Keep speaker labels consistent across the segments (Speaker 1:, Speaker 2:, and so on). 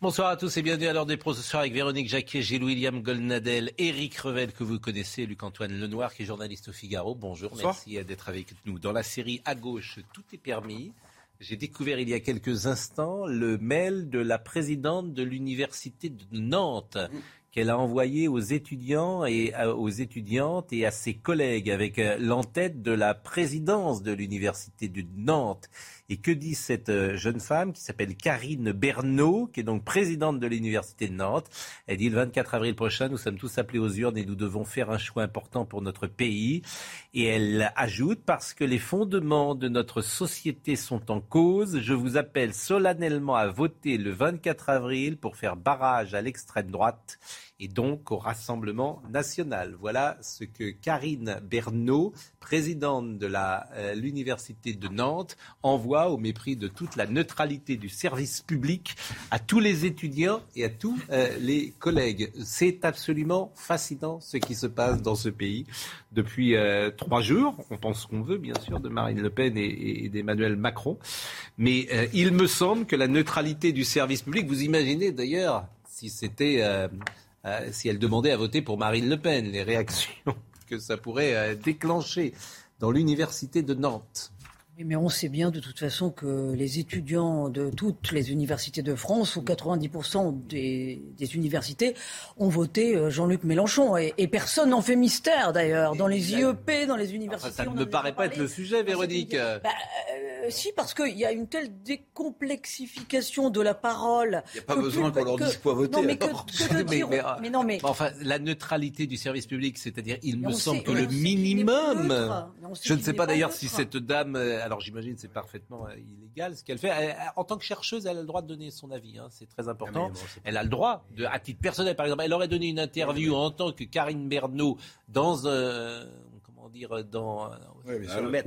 Speaker 1: Bonsoir à tous et bienvenue à l'heure des pros ce soir avec Véronique Jacquet, Gilles William Golnadel, Éric Revel que vous connaissez, Luc-Antoine Lenoir qui est journaliste au Figaro. Bonjour, merci d'être avec nous. Dans la série À gauche, tout est permis. J'ai découvert il y a quelques instants le mail de la présidente de l'université de Nantes qu'elle a envoyé aux étudiants et aux étudiantes et à ses collègues avec euh, l'entête de la présidence de l'université de Nantes. Et que dit cette euh, jeune femme qui s'appelle Karine Bernot, qui est donc présidente de l'Université de Nantes Elle dit le 24 avril prochain, nous sommes tous appelés aux urnes et nous devons faire un choix important pour notre pays. Et elle ajoute, parce que les fondements de notre société sont en cause, je vous appelle solennellement à voter le 24 avril pour faire barrage à l'extrême droite et donc au Rassemblement national. Voilà ce que Karine Bernot, présidente de euh, l'Université de Nantes, envoie au mépris de toute la neutralité du service public à tous les étudiants et à tous euh, les collègues. C'est absolument fascinant ce qui se passe dans ce pays depuis euh, trois jours. On pense qu'on veut, bien sûr, de Marine Le Pen et, d'Emmanuel Macron. Mais il me semble que la neutralité du service public, vous imaginez d'ailleurs si c'était si elle demandait à voter pour Marine Le Pen, les réactions que ça pourrait euh, déclencher dans l'université de Nantes
Speaker 2: mais on sait bien de toute façon que les étudiants de toutes les universités de France, ou 90% des, universités, ont voté euh, Jean-Luc Mélenchon. Et, personne n'en fait mystère d'ailleurs. Dans les IEP, dans les universités.
Speaker 1: ça ne me paraît pas être le sujet, Véronique. Bah,
Speaker 2: euh, si, parce qu'il y a une telle décomplexification de la parole.
Speaker 3: Il n'y a pas besoin qu'on leur dise quoi voter. Non, mais, que,
Speaker 1: mais, non, mais... Enfin, la neutralité du service public, c'est-à-dire, il me semble que le minimum. Je ne sais pas d'ailleurs si cette dame euh, alors j'imagine c'est parfaitement euh, illégal ce qu'elle fait. en tant que chercheuse, elle a le droit de donner son avis, hein, c'est très important. Ah, elle a le droit, de, à titre personnel par exemple, elle aurait donné une interview en tant que Karine Bernot dans un comment dire dans,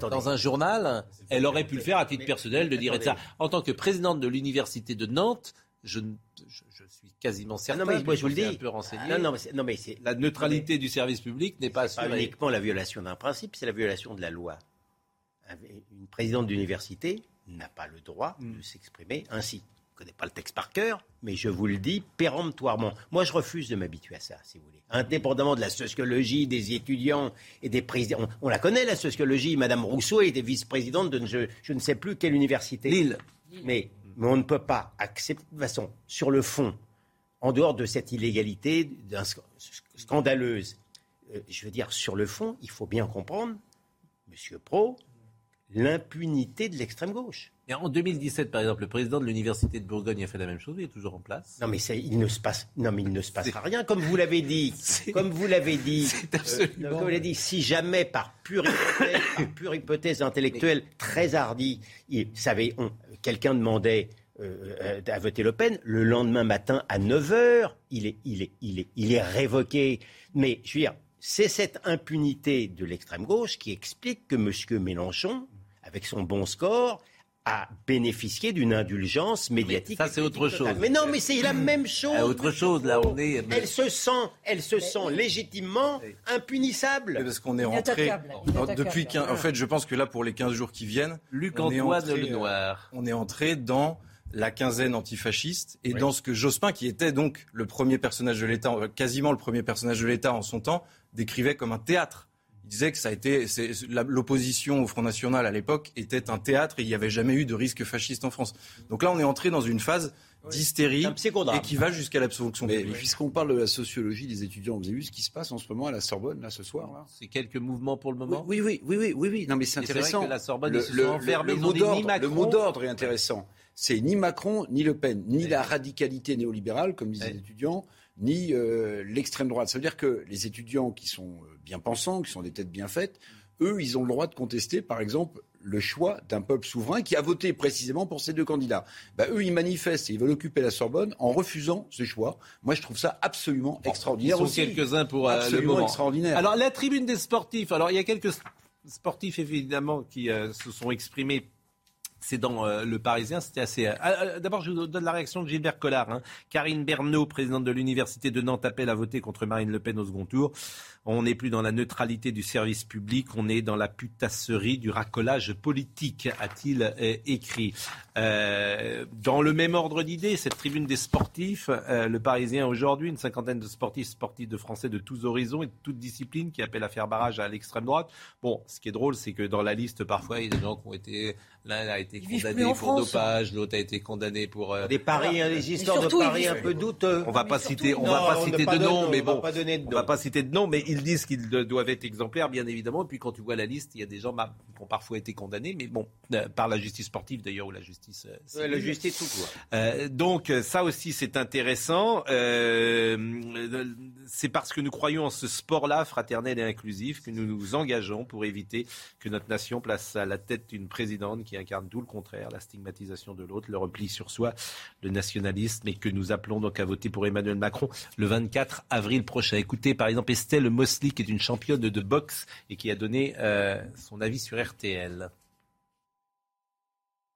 Speaker 1: dans un journal, elle aurait pu le faire à titre personnel de dire ça. En tant que présidente de l'université de Nantes, je, je, suis quasiment certain.
Speaker 4: Non, mais moi, je vous le dis. Un
Speaker 1: peu renseigné.
Speaker 4: Non, non, mais,
Speaker 1: la neutralité du service public n'est pas assurée.
Speaker 4: Pas uniquement la violation d'un principe, c'est la violation de la loi une présidente d'université n'a pas le droit de mm. s'exprimer ainsi. Je ne connais pas le texte par cœur, mais je vous le dis péremptoirement. Moi, je refuse de m'habituer à ça, si vous voulez. Indépendamment de la sociologie des étudiants et des présidents. On, la connaît, la sociologie. Madame Rousseau était vice-présidente de je, ne sais plus quelle université.
Speaker 1: Lille.
Speaker 4: Mais, mais on ne peut pas accepter, de toute façon, sur le fond, en dehors de cette illégalité scandaleuse, euh, je veux dire, sur le fond, il faut bien comprendre, Monsieur Pro, l'impunité de l'extrême gauche.
Speaker 1: Et en 2017, par exemple, le président de l'université de Bourgogne a fait la même chose. Il est toujours en place.
Speaker 4: Non, mais il ne se passe, non, mais il ne se passera rien, comme vous l'avez dit. Comme vous l'avez dit.
Speaker 1: C'est absolument.
Speaker 4: comme vous l'avez dit, si jamais par pure hypothèse, intellectuelle très hardie, savez, quelqu'un demandait euh, à voter Le Pen, le lendemain matin à 9 h il est, il est, il est, il est révoqué. Mais je veux dire, c'est cette impunité de l'extrême gauche qui explique que M. Mélenchon avec son bon score, a bénéficié d'une indulgence médiatique.
Speaker 1: ça, c'est autre chose.
Speaker 4: Mais non, mais c'est la même chose.
Speaker 1: autre chose, là, on est.
Speaker 4: Elle se sent, elle se sent légitimement impunissable.
Speaker 3: Parce qu'on est rentré. Depuis En fait, je pense que là, pour les 15 jours qui viennent.
Speaker 1: Luc Antoine Lenoir.
Speaker 3: On est entré dans la quinzaine antifasciste et dans ce que Jospin, qui était donc le premier personnage de l'État, quasiment le premier personnage de l'État en son temps, décrivait comme un théâtre disait que ça a été l'opposition au Front National à l'époque était un théâtre et il n'y avait jamais eu de risque fasciste en France. Donc là, on est entré dans une phase d'hystérie et qui va jusqu'à l'absolution publique.
Speaker 5: Puisqu'on parle de la sociologie des étudiants, vous avez vu ce qui se passe en ce moment à la Sorbonne, là, ce soir
Speaker 1: C'est quelques mouvements pour le moment?
Speaker 5: oui, oui, oui, oui, oui, oui. Non, mais c'est intéressant.
Speaker 1: Vrai que la Sorbonne, le, le,
Speaker 5: le mot d'ordre est intéressant. C'est ni Macron, ni Le Pen, ni la radicalité néolibérale, comme disent les étudiants, ni euh, l'extrême droite. Ça veut dire que les étudiants qui sont euh, bien pensants, qui sont des têtes bien faites, eux, ils ont le droit de contester, par exemple, le choix d'un peuple souverain qui a voté précisément pour ces deux candidats. Bah, eux, ils manifestent et ils veulent occuper la Sorbonne en refusant ce choix. Moi, je trouve ça absolument extraordinaire.
Speaker 1: Ils sont quelques-uns pour euh, le moment.
Speaker 5: extraordinaire.
Speaker 1: Alors, la tribune des sportifs. Alors, il y a quelques sportifs, évidemment, qui euh, se sont exprimés c'est dans euh, Le Parisien, c'était assez... Euh, ah, euh, d'abord, je vous donne la réaction de Gilbert Collard. Hein. Karine Bernot, présidente de l'Université de Nantes, appelle à voter contre Marine Le Pen au second tour. On n'est plus dans la neutralité du service public, on est dans la putasserie du racolage politique, a-t-il écrit. Euh, dans le même ordre d'idées, cette tribune des sportifs, le Parisien aujourd'hui, une cinquantaine de sportifs, sportifs de Français de tous horizons et de toutes disciplines qui appellent à faire barrage à l'extrême droite. Bon, ce qui est drôle, c'est que dans la liste, parfois, il y a des gens qui ont été L'un a été condamné pour dopage, l'autre a été condamné pour
Speaker 4: euh, des paris, hein, des histoires de paris un peu douteux.
Speaker 1: On va pas citer, on va pas citer de nom, mais bon, on va pas citer de nom, mais ils disent qu'ils doivent être exemplaires, bien évidemment. Et puis quand tu vois la liste, il y a des gens qui ont parfois été condamnés, mais bon, euh, par la justice sportive d'ailleurs ou la justice.
Speaker 4: Euh, la justice tout
Speaker 1: quoi. donc ça aussi c'est intéressant. c'est parce que nous croyons en ce sport-là, fraternel et inclusif, que nous nous engageons pour éviter que notre nation place à la tête une présidente qui incarne tout le contraire, la stigmatisation de l'autre, le repli sur soi, le nationalisme, et que nous appelons donc à voter pour Emmanuel Macron le 24 avril prochain. Écoutez par exemple Estelle Mosley, qui est une championne de boxe et qui a donné euh, son avis sur RTL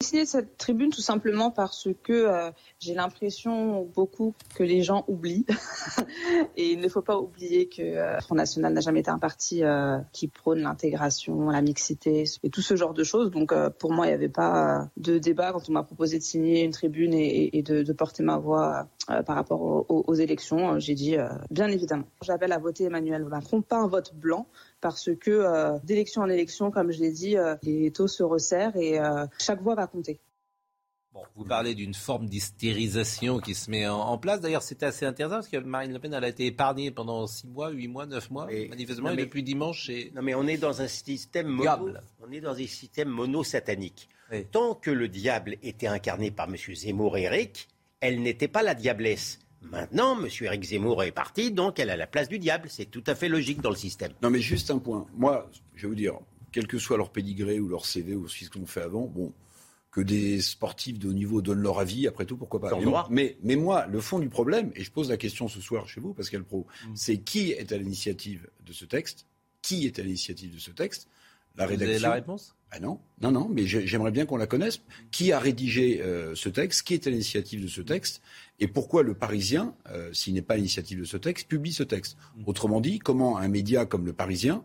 Speaker 6: décidé cette tribune tout simplement parce que euh, j'ai l'impression beaucoup que les gens oublient. et il ne faut pas oublier que euh, Front National n'a jamais été un parti euh, qui prône l'intégration, la mixité et tout ce genre de choses. Donc pour moi, il n'y avait pas de débat quand on m'a proposé de signer une tribune et, de, porter ma voix par rapport aux élections. J'ai dit bien évidemment. J'appelle à voter Emmanuel Macron, pas un vote blanc, parce que euh, d'élection en élection, comme je l'ai dit, euh, les taux se resserrent et euh, chaque voix va compter.
Speaker 1: Bon, vous parlez d'une forme d'hystérisation qui se met en, place. D'ailleurs, c'était assez intéressant parce que Marine Le Pen, elle a été épargnée pendant 6 mois, 8 mois, 9 mois, manifestement, et depuis dimanche.
Speaker 4: Non, mais on est dans un système mono, on est dans un système mono-satanique. Tant que le diable était incarné par M. Zemmour et Eric, elle n'était pas la diablesse. Maintenant, M. Eric Zemmour est parti, donc elle a la place du diable. C'est tout à fait logique dans le système.
Speaker 5: Non, mais juste un point. Moi, je vais vous dire, quel que soit leur pédigré ou leur CV ou ce qu'on fait avant, bon, que des sportifs de haut niveau donnent leur avis, après tout, pourquoi pas. Mais, mais, moi, le fond du problème, et je pose la question ce soir chez vous, Pascal Pro, mm. c'est qui est à l'initiative de ce texte? Qui est à l'initiative de ce texte?
Speaker 1: La rédaction. Vous avez la réponse?
Speaker 5: Ah non, non, non, mais j'aimerais bien qu'on la connaisse. Qui a rédigé euh, ce texte? Qui est à l'initiative de ce texte? Et pourquoi le Parisien, euh, s'il n'est pas à l'initiative de ce texte, publie ce texte? Mm. Autrement dit, comment un média comme le Parisien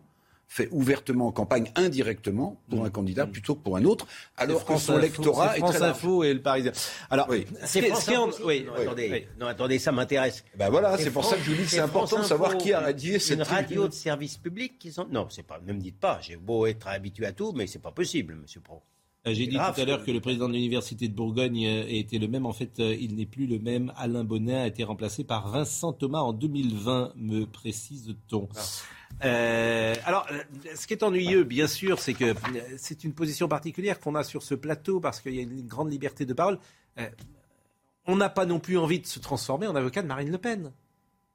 Speaker 5: fait ouvertement campagne indirectement pour un mmh. candidat mmh. plutôt que pour un autre, alors que son lectorat
Speaker 1: est, France Info et le Parisien.
Speaker 4: Alors, c'est France Info. Oui, attendez, non, attendez, ça m'intéresse.
Speaker 5: Ben voilà, c'est pour ça que je vous dis que c'est important de savoir qui a rédigé cette
Speaker 4: une radio de service public qui sont. Non, c'est pas. Ne me dites pas. J'ai beau être habitué à tout, mais c'est pas possible, Monsieur Pro.
Speaker 1: Euh, j'ai dit tout à l'heure que le président de l'université de Bourgogne euh, était le même. En fait, euh, il n'est plus le même. Alain Bonnet a été remplacé par Vincent Thomas en 2020, me précise-t-on. Ah. Euh, alors, ce qui est ennuyeux, bien sûr, c'est que c'est une position particulière qu'on a sur ce plateau parce qu'il y a une grande liberté de parole. Euh, on n'a pas non plus envie de se transformer en avocat de Marine Le Pen.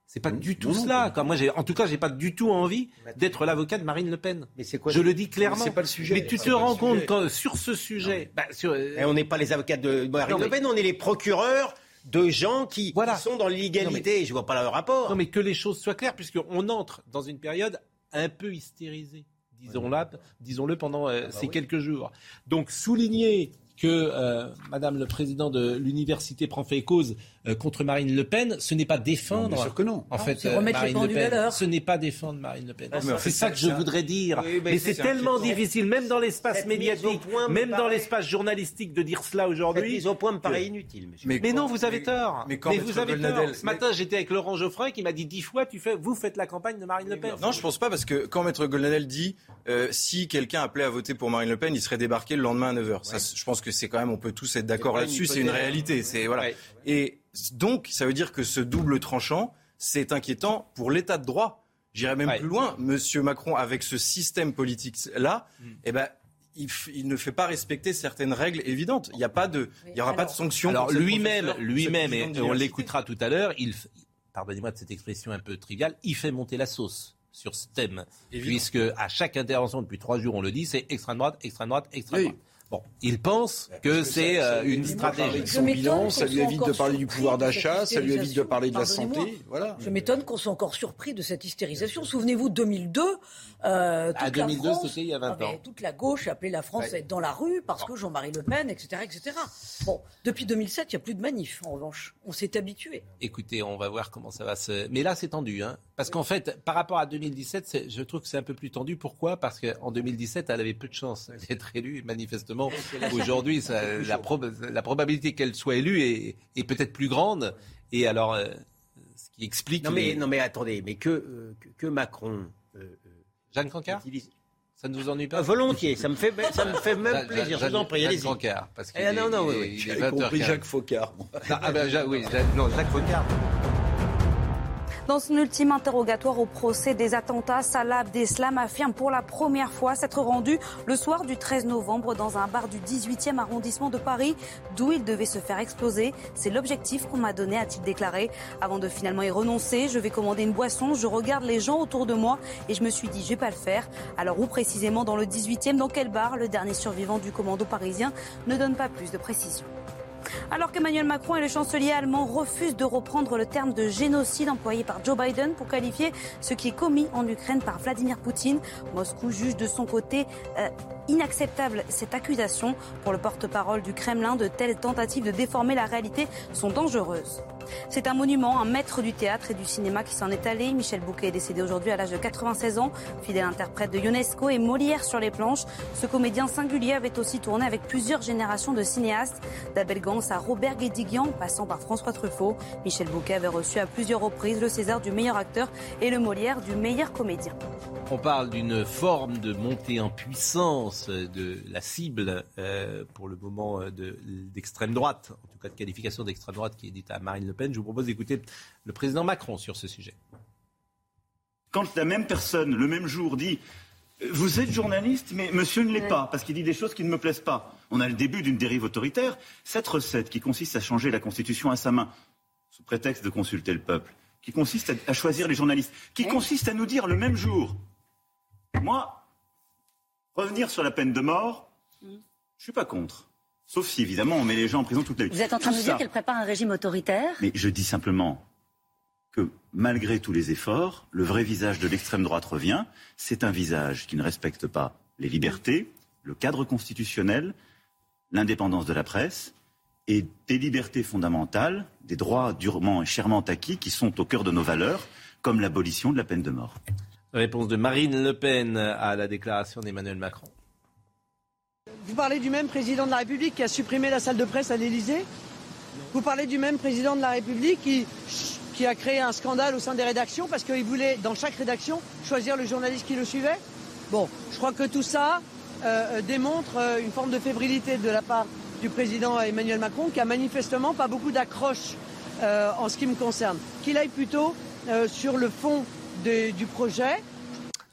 Speaker 1: C'est pas du tout cela. moi, en tout cas, j'ai pas du tout envie d'être l'avocat de Marine Le Pen. Mais c'est quoi Je le dis clairement.
Speaker 5: C'est pas le sujet.
Speaker 1: Mais tu te rends compte que sur ce sujet,
Speaker 4: bah, euh, on n'est pas les avocats de Marine Le Pen, on est les procureurs de gens qui, sont dans l'illégalité. Je vois pas le rapport.
Speaker 1: Non, mais que les choses soient claires, puisqu'on entre dans une période un peu hystérisée, disons-le, disons-le pendant euh, ah bah ces quelques jours. Donc souligner que euh, Madame le Président de l'université prend fait cause euh, contre Marine Le Pen, ce n'est pas défendre. bien
Speaker 5: sûr que non.
Speaker 1: En fait, euh, Marine Le Pen, ce n'est pas défendre Marine Le Pen. Ah, c'est ça, que je voudrais dire. mais, c'est tellement difficile, même dans l'espace médiatique, même dans l'espace journalistique, de dire cela aujourd'hui.
Speaker 4: mise au point me paraît inutile.
Speaker 1: Mais, mais non, vous avez tort. Mais, vous avez tort. Ce matin, j'étais avec Laurent Geoffroy qui m'a dit dix fois, tu fais, vous faites la campagne de Marine Le Pen.
Speaker 3: Non, je pense pas parce que quand Maître Goldnadel dit euh, si quelqu'un appelait à voter pour Marine Le Pen, il serait débarqué le lendemain à 9h. je pense que c'est quand même, on peut tous être d'accord là-dessus. C'est une réalité. C'est voilà. Et donc, ça veut dire que ce double tranchant, c'est inquiétant pour l'état de droit. J'irais même plus loin. Monsieur Macron, avec ce système politique-là, mm. eh ben, il, ne fait pas respecter certaines règles évidentes. Il n'y a pas de, il y aura pas de sanction.
Speaker 1: Alors lui-même, lui-même, et on l'écoutera tout à l'heure, il, pardonnez-moi de cette expression un peu triviale, il fait monter la sauce sur ce thème, puisque à chaque intervention depuis trois jours, on le dit, c'est extrême droite, extrême droite, extrême droite. Bon, il pense que c'est euh, une stratégie.
Speaker 5: Son bilan, ça lui évite de parler du pouvoir d'achat, ça lui évite de parler de la santé. Voilà.
Speaker 2: Je m'étonne qu'on soit encore surpris de cette hystérisation. Souvenez-vous, 2002, euh, toute
Speaker 1: à 2002,
Speaker 2: c'était
Speaker 1: il y a 20
Speaker 2: ans. toute la gauche appelait la France à être dans la rue parce que Jean-Marie Le Pen, etc., etc. Bon, depuis 2007, il n'y a plus de manif, en revanche. On s'est habitué.
Speaker 1: Écoutez, on va voir comment ça va se... Mais là, c'est tendu, hein. Parce qu'en fait, par rapport à 2017, je trouve que c'est un peu plus tendu. Pourquoi? Parce qu'en 2017, elle avait peu de chance d'être élue, manifestement. Aujourd'hui, la, probabilité qu'elle soit élue est, peut-être plus grande. Et alors, euh, ce qui explique.
Speaker 4: Non, mais, non, mais attendez, mais que, euh, que, Macron.
Speaker 1: Euh, Jeanne Cancard Ça ne vous ennuie pas
Speaker 4: Volontiers, ça me fait, ça me fait même plaisir.
Speaker 1: je vous en prie, Jeanne Cancard. Parce
Speaker 4: qu'il eh, non, non,
Speaker 5: oui, compris Jacques Faucard.
Speaker 1: Ah, ben, oui, non, Jacques Faucard.
Speaker 7: Dans son ultime interrogatoire au procès des attentats, Salah Abdeslam affirme pour la première fois s'être rendu le soir du 13 novembre dans un bar du 18e arrondissement de Paris, d'où il devait se faire exploser. C'est l'objectif qu'on m'a donné, a-t-il déclaré. Avant de finalement y renoncer, je vais commander une boisson, je regarde les gens autour de moi et je me suis dit, je vais pas le faire. Alors où précisément dans le 18e, dans quel bar? Le dernier survivant du commando parisien ne donne pas plus de précisions. Alors qu'Emmanuel Macron et le chancelier allemand refusent de reprendre le terme de génocide employé par Joe Biden pour qualifier ce qui est commis en Ukraine par Vladimir Poutine, Moscou juge de son côté euh, inacceptable cette accusation. Pour le porte-parole du Kremlin, de telles tentatives de déformer la réalité sont dangereuses. C'est un monument, un maître du théâtre et du cinéma qui s'en est allé. Michel Bouquet est décédé aujourd'hui à l'âge de 96 ans, fidèle interprète de UNESCO et Molière sur les planches. Ce comédien singulier avait aussi tourné avec plusieurs générations de cinéastes, d'Abel Gans à Robert Guédiguian, passant par François Truffaut. Michel Bouquet avait reçu à plusieurs reprises le César du meilleur acteur et le Molière du meilleur comédien.
Speaker 1: On parle d'une forme de montée en puissance de la cible euh, pour le moment euh, d'extrême droite, en tout cas de qualification d'extrême droite qui est dite à Marine Le Pen. Je vous propose d'écouter le président Macron sur ce sujet.
Speaker 8: Quand la même personne, le même jour, dit Vous êtes journaliste, mais monsieur ne l'est pas, parce qu'il dit des choses qui ne me plaisent pas. On a le début d'une dérive autoritaire. Cette recette qui consiste à changer la Constitution à sa main, sous prétexte de consulter le peuple, qui consiste à, choisir les journalistes, qui consiste à nous dire le même jour Moi, revenir sur la peine de mort, je ne suis pas contre. Sauf si, évidemment, on met les gens en prison toute la vie.
Speaker 7: Vous êtes en train de dire qu'elle prépare un régime autoritaire
Speaker 8: Mais je dis simplement que malgré tous les efforts, le vrai visage de l'extrême droite revient. C'est un visage qui ne respecte pas les libertés, le cadre constitutionnel, l'indépendance de la presse et des libertés fondamentales, des droits durement et chèrement acquis qui sont au cœur de nos valeurs, comme l'abolition de la peine de mort.
Speaker 1: Réponse de Marine Le Pen à la déclaration d'Emmanuel Macron.
Speaker 9: Vous parlez du même président de la République qui a supprimé la salle de presse à l'Élysée Vous parlez du même président de la République qui, a créé un scandale au sein des rédactions parce qu'il voulait, dans chaque rédaction, choisir le journaliste qui le suivait Bon, je crois que tout ça euh, démontre euh, une forme de fébrilité de la part du président Emmanuel Macron qui a manifestement pas beaucoup d'accroche euh, en ce qui me concerne. Qu'il aille plutôt sur le fond du projet.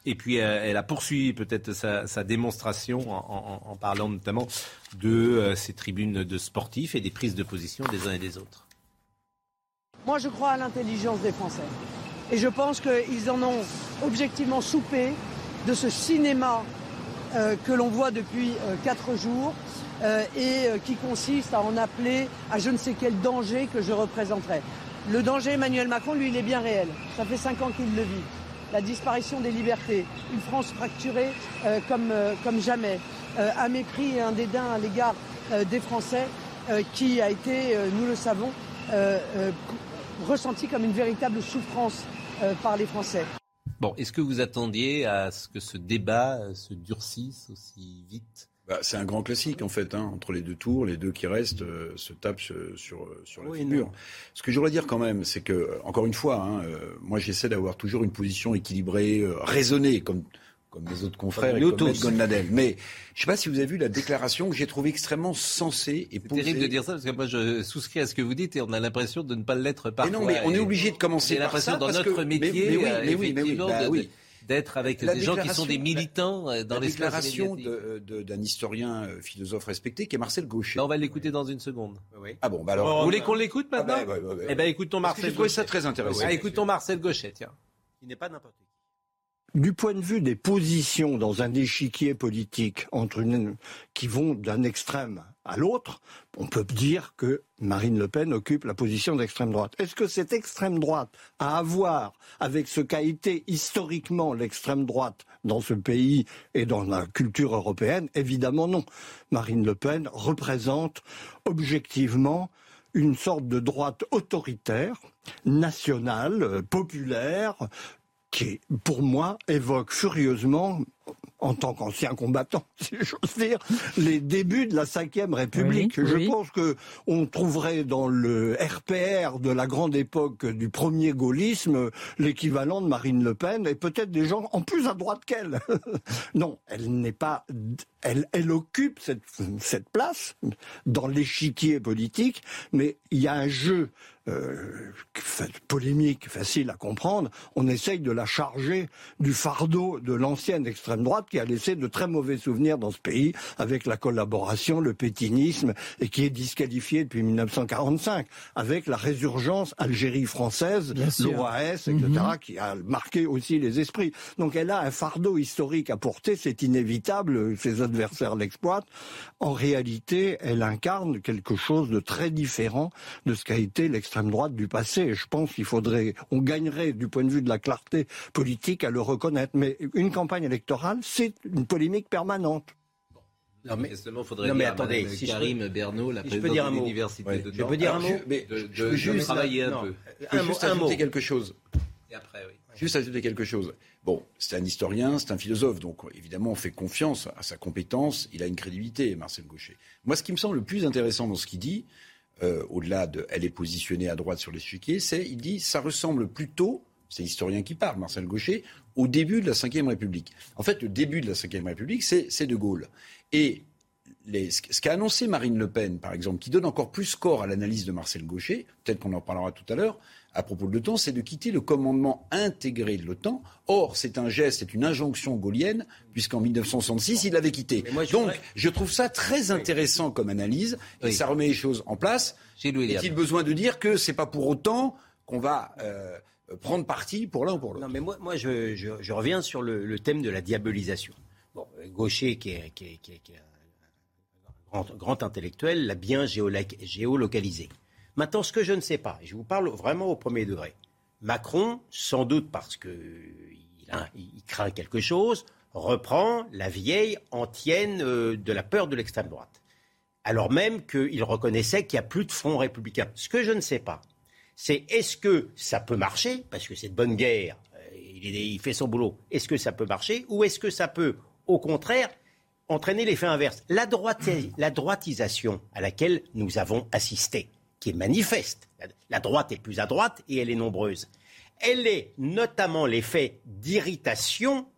Speaker 1: Et puis elle a poursuivi peut-être sa, démonstration en, parlant notamment de ces tribunes de sportifs et des prises de position des uns et des autres.
Speaker 9: Moi je crois à l'intelligence des Français. Et je pense qu'ils en ont objectivement soupé de ce cinéma euh, que l'on voit depuis euh, quatre jours euh, et qui consiste à en appeler à je ne sais quel danger que je représenterai. Le danger Emmanuel Macron, lui, il est bien réel. Ça fait cinq ans qu'il le vit. La disparition des libertés, une France fracturée comme, comme jamais, un mépris et un dédain à l'égard des Français qui a été, nous le savons, ressenti comme une véritable souffrance par les Français.
Speaker 1: Bon, est-ce que vous attendiez à ce que ce débat euh, se durcisse aussi vite?
Speaker 5: Bah, c'est un grand classique en fait, hein. entre les deux tours, les deux qui restent euh, se tapent sur, sur, la figure. Ce que je voudrais dire quand même, c'est que, encore une fois, hein, euh, moi j'essaie d'avoir toujours une position équilibrée, raisonnée, comme comme mes autres confrères et comme Gonadel. Mais je ne sais pas si vous avez vu la déclaration que j'ai trouvée extrêmement sensée et
Speaker 1: posée. C'est terrible de dire ça parce que moi je souscris à ce que vous dites et on a l'impression de ne pas l'être parfois.
Speaker 5: Mais non, mais on est obligé de commencer par ça.
Speaker 1: dans notre métier, mais, oui, mais oui, mais oui, bah oui d'être avec des gens qui sont des militants euh, dans l'espace
Speaker 5: déclaration euh, d'un historien euh, philosophe respecté qui est Marcel Gaucher.
Speaker 1: Là, on va l'écouter dans une seconde.
Speaker 5: Ah bon, bah alors.
Speaker 1: Bon, vous voulez qu'on l'écoute maintenant
Speaker 5: ah bah, Eh
Speaker 1: ben,
Speaker 5: écoute ton Marcel. Ça très intéressant.
Speaker 1: Ah, Marcel Gauchet, tiens.
Speaker 4: Il n'est pas n'importe qui
Speaker 10: du point de vue des positions dans un échiquier politique entre qui vont d'un extrême à l'autre, on peut dire que Marine Le Pen occupe la position d'extrême droite. Est-ce que cette extrême droite a à voir avec ce qu'a été historiquement l'extrême droite dans ce pays et dans la culture européenne? Évidemment non. Marine Le Pen représente objectivement une sorte de droite autoritaire, nationale, populaire, qui, pour moi, évoque furieusement en tant qu'ancien combattant, si j'ose dire, les débuts de la Ve République. je pense que on trouverait dans le RPR de la grande époque du premier gaullisme l'équivalent de Marine Le Pen et peut-être des gens en plus à droite qu'elle. non, elle n'est pas, elle, elle occupe cette, cette place dans l'échiquier politique, mais il y a un jeu euh, polémique, facile à comprendre, on essaye de la charger du fardeau de l'ancienne extrême droite qui a laissé de très mauvais souvenirs dans ce pays avec la collaboration, le pétinisme et qui est disqualifié depuis 1945 avec la résurgence Algérie française, l'OAS, etc., mhm. qui a marqué aussi les esprits. Donc elle a un fardeau historique à porter, c'est inévitable, ses adversaires l'exploitent. En réalité, elle incarne quelque chose de très différent de ce qu'a été l'extrême l'extrême droite du passé. je pense qu'il faudrait, on gagnerait du point de vue de la clarté politique à le reconnaître. Mais une campagne électorale, c'est une polémique permanente.
Speaker 1: Non mais, il faudrait non, mais attendez, si Karim je Bernot, la je peux dire un mot. de Je peux dire un mot, mais de, je peux juste travailler un peu.
Speaker 5: Un juste ajouter quelque chose. Et après, oui. Juste ajouter quelque chose. Bon, c'est un historien, c'est un philosophe, donc évidemment on fait confiance à sa compétence, il a une crédibilité, Marcel Gaucher. Moi, ce qui me semble le plus intéressant dans ce qu'il dit, euh, au-delà de elle est positionnée à droite sur l'échiquier, c'est, il dit, ça ressemble plutôt, c'est l'historien qui parle, Marcel Gaucher, au début de la Ve République. En fait, le début de la Ve République, c'est De Gaulle. Et ce qu'a annoncé Marine Le Pen, par exemple, qui donne encore plus corps à l'analyse de Marcel Gaucher, peut-être qu'on en parlera tout à l'heure, à propos de l'OTAN, c'est de quitter le commandement intégré de l'OTAN. Or, c'est un geste, c'est une injonction gaulienne, puisqu'en 1966, il l'avait quitté. Donc, je trouve ça très intéressant comme analyse, et ça remet les choses en place. Est-il besoin de dire que c'est pas pour autant qu'on va euh, prendre parti pour l'un ou pour l'autre?
Speaker 4: Non, mais moi, moi je, reviens sur le, thème de la diabolisation. Bon, Gaucher, qui est, un grand, grand, intellectuel, l'a bien géolocalisé. Maintenant, ce que je ne sais pas, et je vous parle vraiment au premier degré, Macron, sans doute parce qu'il il craint quelque chose, reprend la vieille antienne euh, de la peur de l'extrême droite. Alors même qu'il reconnaissait qu'il n'y a plus de front républicain. Ce que je ne sais pas, c'est est-ce que ça peut marcher, parce que c'est de bonne guerre, euh, il, fait son boulot, est-ce que ça peut marcher, ou est-ce que ça peut, au contraire, entraîner l'effet inverse? La droitisation à laquelle nous avons assisté qui est manifeste. La droite est plus à droite et elle est nombreuse. Elle est notamment l'effet d'irritation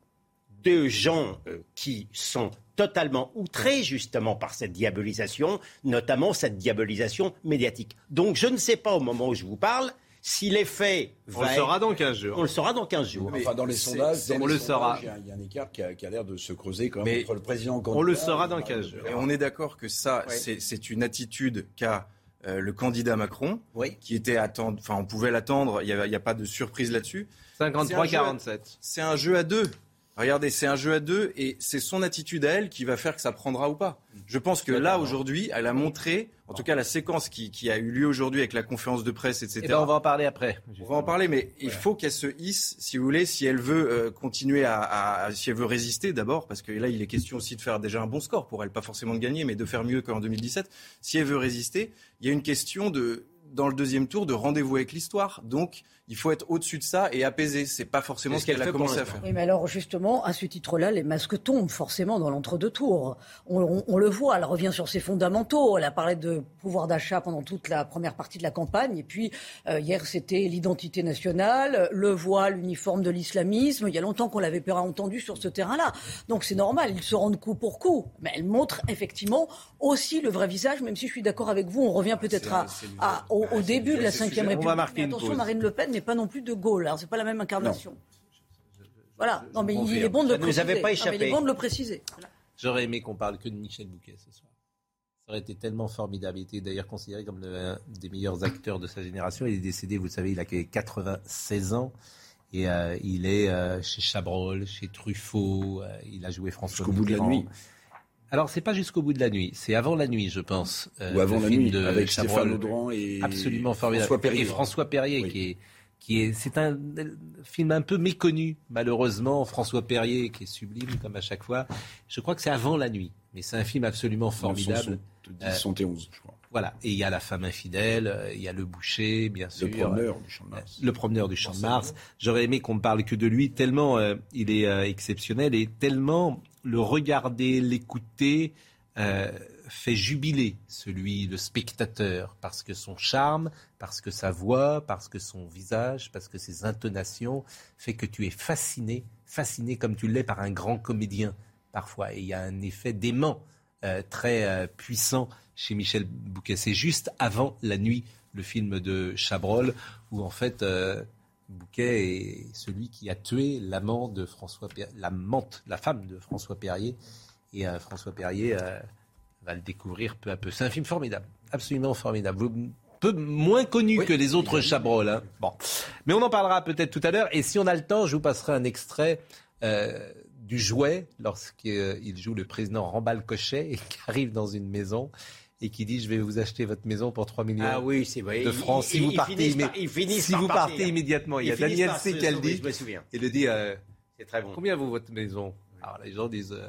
Speaker 4: de gens euh, qui sont totalement outrés justement par cette diabolisation, notamment cette diabolisation médiatique. Donc je ne sais pas au moment où je vous parle si l'effet
Speaker 1: va. On le saura dans 15 jours.
Speaker 4: On le saura dans 15 jours.
Speaker 5: enfin, dans les sondages, on le saura. Il y, a un écart qui a, l'air de se creuser quand même entre le président.
Speaker 1: On le saura dans 15 jours.
Speaker 3: Et on est d'accord que ça, c'est une attitude qu'a euh, le candidat Macron, qui était attendre, enfin on pouvait l'attendre, il n'y a, a, pas de surprise là-dessus.
Speaker 1: 53-47.
Speaker 3: C'est un jeu à deux. Regardez, c'est un jeu à deux et c'est son attitude à elle qui va faire que ça prendra ou pas. Je pense que là, aujourd'hui, elle a montré, en tout cas la séquence qui, a eu lieu aujourd'hui avec la conférence de presse, etc.
Speaker 1: Et eh ben, on va en parler après.
Speaker 3: On va en parler, mais il faut qu'elle se hisse, si vous voulez, si elle veut euh, continuer à, si elle veut résister d'abord, parce que là, il est question aussi de faire déjà un bon score pour elle, pas forcément de gagner, mais de faire mieux qu'en 2017. Si elle veut résister, il y a une question de, dans le deuxième tour, de rendez-vous avec l'histoire. Donc, il faut être au-dessus de ça et apaiser. C'est pas forcément ce qu'elle a commencé à faire.
Speaker 2: Oui, mais alors justement, à ce titre-là, les masques tombent forcément dans l'entre-deux tours. On, le voit, elle revient sur ses fondamentaux. Elle a parlé de pouvoir d'achat pendant toute la première partie de la campagne. Et puis euh, hier, c'était l'identité nationale, le voile, l'uniforme de l'islamisme. Il y a longtemps qu'on l'avait pas entendu sur ce terrain-là. Donc c'est normal, ils se rendent coup pour coup. Mais elle montre effectivement aussi le vrai visage, même si je suis d'accord avec vous. On revient peut-être à, au, début de la Ve République. On va marquer attention, Marine Le Pen n'est pas non plus de Gaulle. Alors, c'est pas la même incarnation. Voilà. Non, mais il est bon de le préciser.
Speaker 4: Pas échappé.
Speaker 2: il est bon de le préciser.
Speaker 1: J'aurais aimé qu'on parle que de Michel Bouquet ce soir. Ça aurait été tellement formidable. Il était d'ailleurs considéré comme l'un des meilleurs acteurs de sa génération. Il est décédé, vous le savez, il a 96 ans. Et il est chez Chabrol, chez Truffaut. il a joué François
Speaker 5: Jusqu'au bout de la nuit.
Speaker 1: Alors, c'est pas jusqu'au bout de la nuit, c'est avant la nuit, je pense.
Speaker 5: Ou avant la nuit, avec Stéphane Audran et
Speaker 1: absolument formidable. François Perrier. Et François Perrier, qui est qui est, c'est un film un peu méconnu, malheureusement. François Perrier, qui est sublime comme à chaque fois. Je crois que c'est avant la nuit, mais c'est un film absolument formidable.
Speaker 5: 1971, je crois.
Speaker 1: Voilà. Et il y a La femme infidèle, il y a Le Boucher, bien sûr.
Speaker 5: Le promeneur du Champ de Mars.
Speaker 1: Le promeneur du Champ de Mars. J'aurais aimé qu'on ne parle que de lui, tellement euh, il est euh, exceptionnel et tellement le regarder, l'écouter, euh, fait jubiler celui, le spectateur, parce que son charme, parce que sa voix, parce que son visage, parce que ses intonations fait que tu es fasciné, fasciné comme tu l'es par un grand comédien parfois. Et il y a un effet d'aimant euh, très euh, puissant chez Michel Bouquet. C'est juste avant la nuit, le film de Chabrol, où en fait euh, Bouquet est celui qui a tué l'amant de François, l'amante, la femme de François Perrier. Et François Perrier va le découvrir peu à peu. C'est un film formidable, absolument formidable. Peu moins connu que les autres Chabrol. Hein. Bon. Mais on en parlera peut-être tout à l'heure. Et si on a le temps, je vous passerai un extrait euh, du jouet lorsqu'il joue le président Rambal-Cochet et qui arrive dans une maison et qui dit je vais vous acheter votre maison pour 3 millions
Speaker 4: ah oui, c'est
Speaker 1: de francs si vous partez, si vous partez immédiatement. Il y a Daniel C. qui dit. Il le dit euh,
Speaker 4: très bon.
Speaker 1: combien vaut votre maison? Alors les gens disent euh,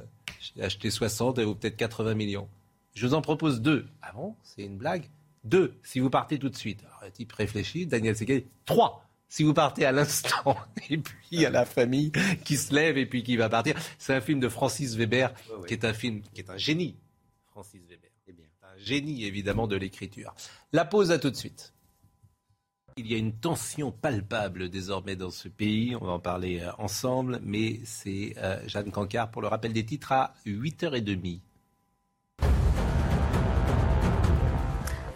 Speaker 1: j'ai acheté 60, elle vaut peut-être 80 millions. Je vous en propose deux. Ah bon? C'est une blague? Deux, si vous partez tout de suite. Alors, le type réfléchit, Daniel Seguel. Trois, si vous partez à l'instant. Et puis, il y a la famille qui se lève et puis qui va partir. C'est un film de Francis Weber, qui est un film, qui est un génie. Francis Weber. Eh bien, un génie, évidemment, de l'écriture. La pause à tout de suite. Il y a une tension palpable désormais dans ce pays, on va en parler euh, ensemble, mais c'est euh, Jeanne Cancard pour le rappel des titres à 8h30.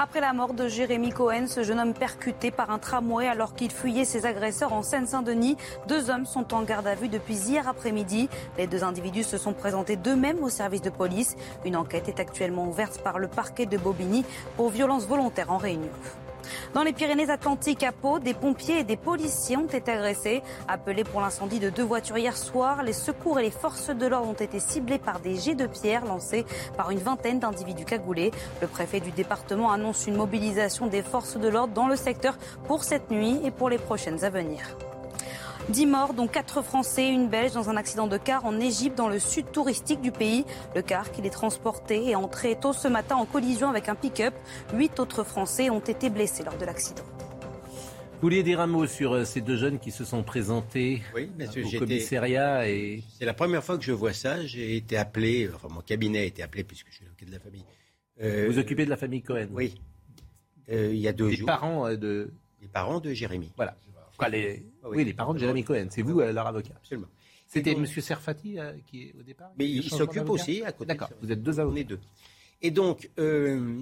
Speaker 7: Après la mort de Jérémy Cohen, ce jeune homme percuté par un tramway alors qu'il fuyait ses agresseurs en Seine-Saint-Denis, deux hommes sont en garde à vue depuis hier après-midi. Les deux individus se sont présentés d'eux-mêmes au service de police. Une enquête est actuellement ouverte par le parquet de Bobigny pour violence volontaire en réunion. Dans les Pyrénées-Atlantiques, à Pau, des pompiers et des policiers ont été agressés. Appelés pour l'incendie de deux voitures hier soir, les secours et les forces de l'ordre ont été ciblés par des jets de pierre lancés par une vingtaine d'individus cagoulés. Le préfet du département annonce une mobilisation des forces de l'ordre dans le secteur pour cette nuit et pour les prochaines à venir. 10 morts, dont 4 Français et une Belge dans un accident de car en Égypte, dans le sud touristique du pays. Le car qui les transportait est entré tôt ce matin en collision avec un pick-up. 8 autres Français ont été blessés lors de l'accident.
Speaker 1: Vous vouliez dire un mot sur euh, ces deux jeunes qui se sont présentés au commissariat et...
Speaker 4: C'est la première fois que je vois ça. J'ai été appelé, enfin mon cabinet a été appelé puisque je suis l'avocat de la famille.
Speaker 1: Euh, Vous occupez de la famille Cohen
Speaker 4: Oui. Euh, il y a deux
Speaker 1: les
Speaker 4: jours.
Speaker 1: Parents de...
Speaker 4: Les parents de Jérémy.
Speaker 1: Voilà les... Ah oui. les parents de Jérémy Cohen, c'est vous euh, leur avocat.
Speaker 4: Absolument.
Speaker 1: C'était M. Serfati euh, qui est au départ
Speaker 4: Mais il s'occupe aussi à côté.
Speaker 1: D'accord, vous êtes deux avocats.
Speaker 4: deux. Et donc, euh,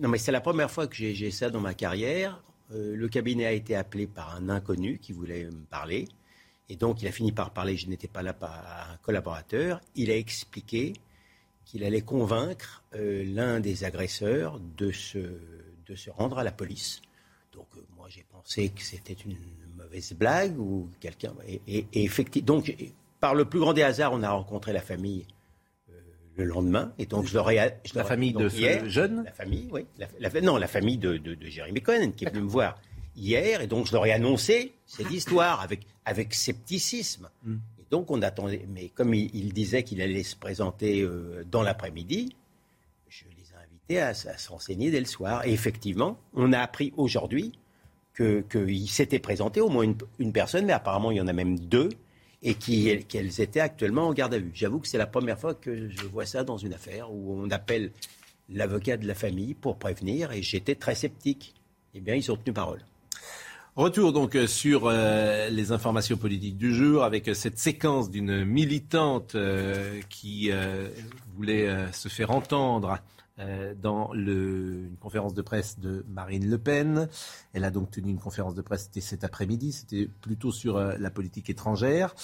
Speaker 4: non mais c'est la première fois que j'ai ça dans ma carrière. le cabinet a été appelé par un inconnu qui voulait me parler. Et donc, il a fini par parler, je n'étais pas là, par un collaborateur. Il a expliqué qu'il allait convaincre l'un des agresseurs de se, de se rendre à la police. Donc, moi, j'ai pensé que c'était une mauvaise blague ou quelqu'un. Et, effectivement, donc, par le plus grand des hasards, on a rencontré la famille euh, le lendemain. Et donc, je leur ai.
Speaker 1: la famille de ce jeune
Speaker 4: La famille, oui. non, la famille de, de, Jérémy Cohen qui est venu me voir hier. Et donc, je leur ai annoncé cette histoire avec, avec scepticisme. Hmm. Et donc, on attendait. Mais comme il, disait qu'il allait se présenter euh, dans l'après-midi, je les ai invités à, à se renseigner dès le soir. Et effectivement, on a appris aujourd'hui qu'il s'était présenté au moins une, personne, mais apparemment il y en a même deux, et qu'elles étaient actuellement en garde à vue. J'avoue que c'est la première fois que je vois ça dans une affaire où on appelle l'avocat de la famille pour prévenir, et j'étais très sceptique. Eh bien, ils ont tenu parole.
Speaker 1: Retour donc sur euh, les informations politiques du jour avec cette séquence d'une militante euh, qui euh, voulait se faire entendre euh, dans le, une conférence de presse de Marine Le Pen. Elle a donc tenu une conférence de presse cet après-midi. C'était plutôt sur euh, la politique étrangère.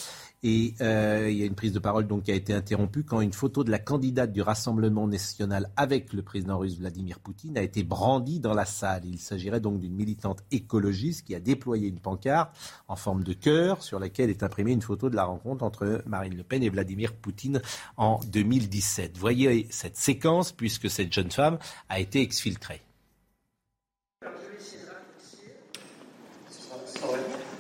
Speaker 1: Et euh, il y a une prise de parole donc qui a été interrompue quand une photo de la candidate du Rassemblement national avec le président russe Vladimir Poutine a été brandie dans la salle. Il s'agirait donc d'une militante écologiste qui a déployé une pancarte en forme de cœur sur laquelle est imprimée une photo de la rencontre entre Marine Le Pen et Vladimir Poutine en 2017. Voyez cette séquence puisque cette jeune femme a été exfiltrée.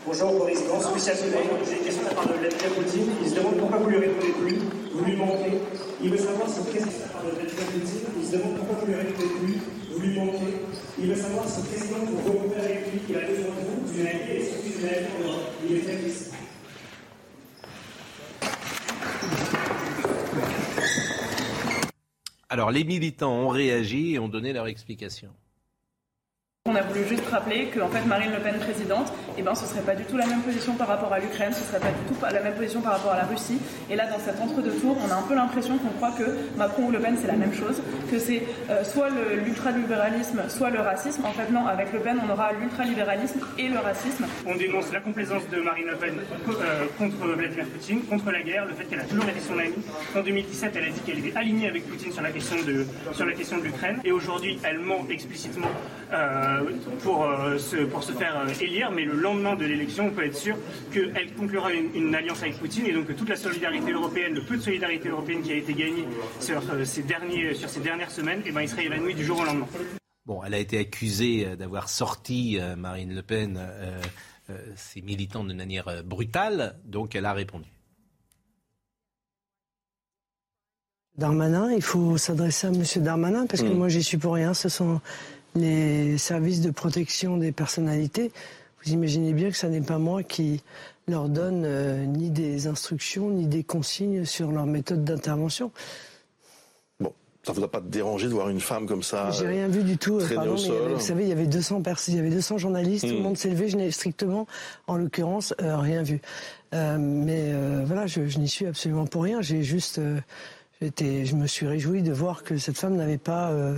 Speaker 11: Bonjour Président, spécial j'ai une question de la part de Vladimir Poutine. Il se demande pourquoi vous lui répondez plus, vous lui manquez. Il veut savoir si président de la part de Vladimir Poutine. Il se demande pourquoi vous lui répondez plus, vous lui manquez. Il veut savoir si le président vous rencontrer avec lui, il a besoin de vous, d'une alliée et surtout d'une alliée en Europe. Il est très ici.
Speaker 1: Alors les militants ont réagi et ont donné leur explication.
Speaker 12: On a voulu juste rappeler que fait, Marine Le Pen présidente, eh ben, ce ne serait pas du tout la même position par rapport à l'Ukraine, ce ne serait pas du tout la même position par rapport à la Russie. Et là, dans cet entre-deux-tours, on a un peu l'impression qu'on croit que Macron ou Le Pen, c'est la même chose, que c'est euh, soit l'ultralibéralisme, soit le racisme. En fait, non, avec Le Pen, on aura l'ultralibéralisme et le racisme.
Speaker 11: On dénonce la complaisance de Marine Le Pen euh, contre Vladimir Poutine, contre la guerre, le fait qu'elle a toujours été son amie. En 2017, elle a dit qu'elle était alignée avec Poutine sur la question de, de l'Ukraine. Et aujourd'hui, elle ment explicitement. Euh, pour, euh, se, pour se faire élire, mais lendemain de l'élection, on peut être sûr qu'elle conclura une, alliance avec Poutine et donc que toute la solidarité européenne, le peu de solidarité européenne qui a été gagné sur, ces, derniers, sur ces dernières semaines, eh ben, il serait évanoui du jour au lendemain.
Speaker 1: Bon, elle a été accusée d'avoir sorti Marine Le Pen, ses militants de manière brutale, donc elle a répondu.
Speaker 9: Darmanin, il faut s'adresser à M. Darmanin parce que hmm. moi j'y suis pour rien. Ce sont les services de protection des personnalités, vous imaginez bien que ce n'est pas moi qui leur donne euh, ni des instructions ni des consignes sur leur méthode d'intervention.
Speaker 13: Bon, ça ne vous a pas dérangé de voir une femme comme ça
Speaker 9: J'ai rien vu du tout. Pardon, vous savez, il y avait 200 personnes, il y avait 200 journalistes, tout le hmm. monde s'est levé. Je n'ai strictement, en l'occurrence, euh, rien vu. Euh, mais voilà, je, je n'y suis absolument pour rien. J'ai juste, je me suis réjoui de voir que cette femme n'avait pas euh,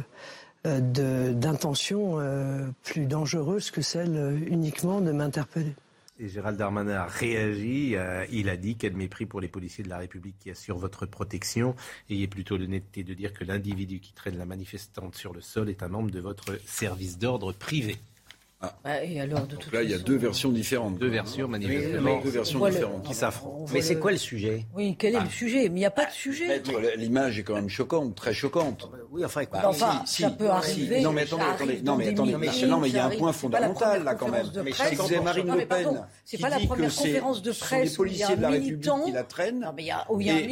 Speaker 9: d'intentions euh, plus dangereuses que celle euh, uniquement de m'interpeller.
Speaker 1: Et Gérald Darmanin a réagi. il a dit quel mépris pour les policiers de la République qui assurent votre protection. Ayez plutôt l'honnêteté de dire que l'individu qui traîne la manifestante sur le sol est un membre de votre service d'ordre privé.
Speaker 2: Ah. Bah, et alors, de
Speaker 5: Donc là, il y a deux versions différentes.
Speaker 1: Deux versions manifestement.
Speaker 5: deux versions différentes.
Speaker 1: Qui s'affrontent.
Speaker 4: Mais c'est quoi le sujet?
Speaker 2: Oui, quel est le ah. sujet? Mais il n'y a pas de sujet.
Speaker 5: L'image est quand même choquante, très choquante.
Speaker 4: Oui, enfin,
Speaker 2: bah, enfin ça peut arriver.
Speaker 5: Non, mais attendez, attendez. Non, mais attendez. Non, mais il y a un point fondamental là quand même.
Speaker 2: Mais disait Marine Le Pen. C'est pas la première conférence de presse
Speaker 5: les policiers de la République qui la traînent.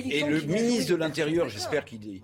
Speaker 5: Et le ministre de l'Intérieur, j'espère qu'il dit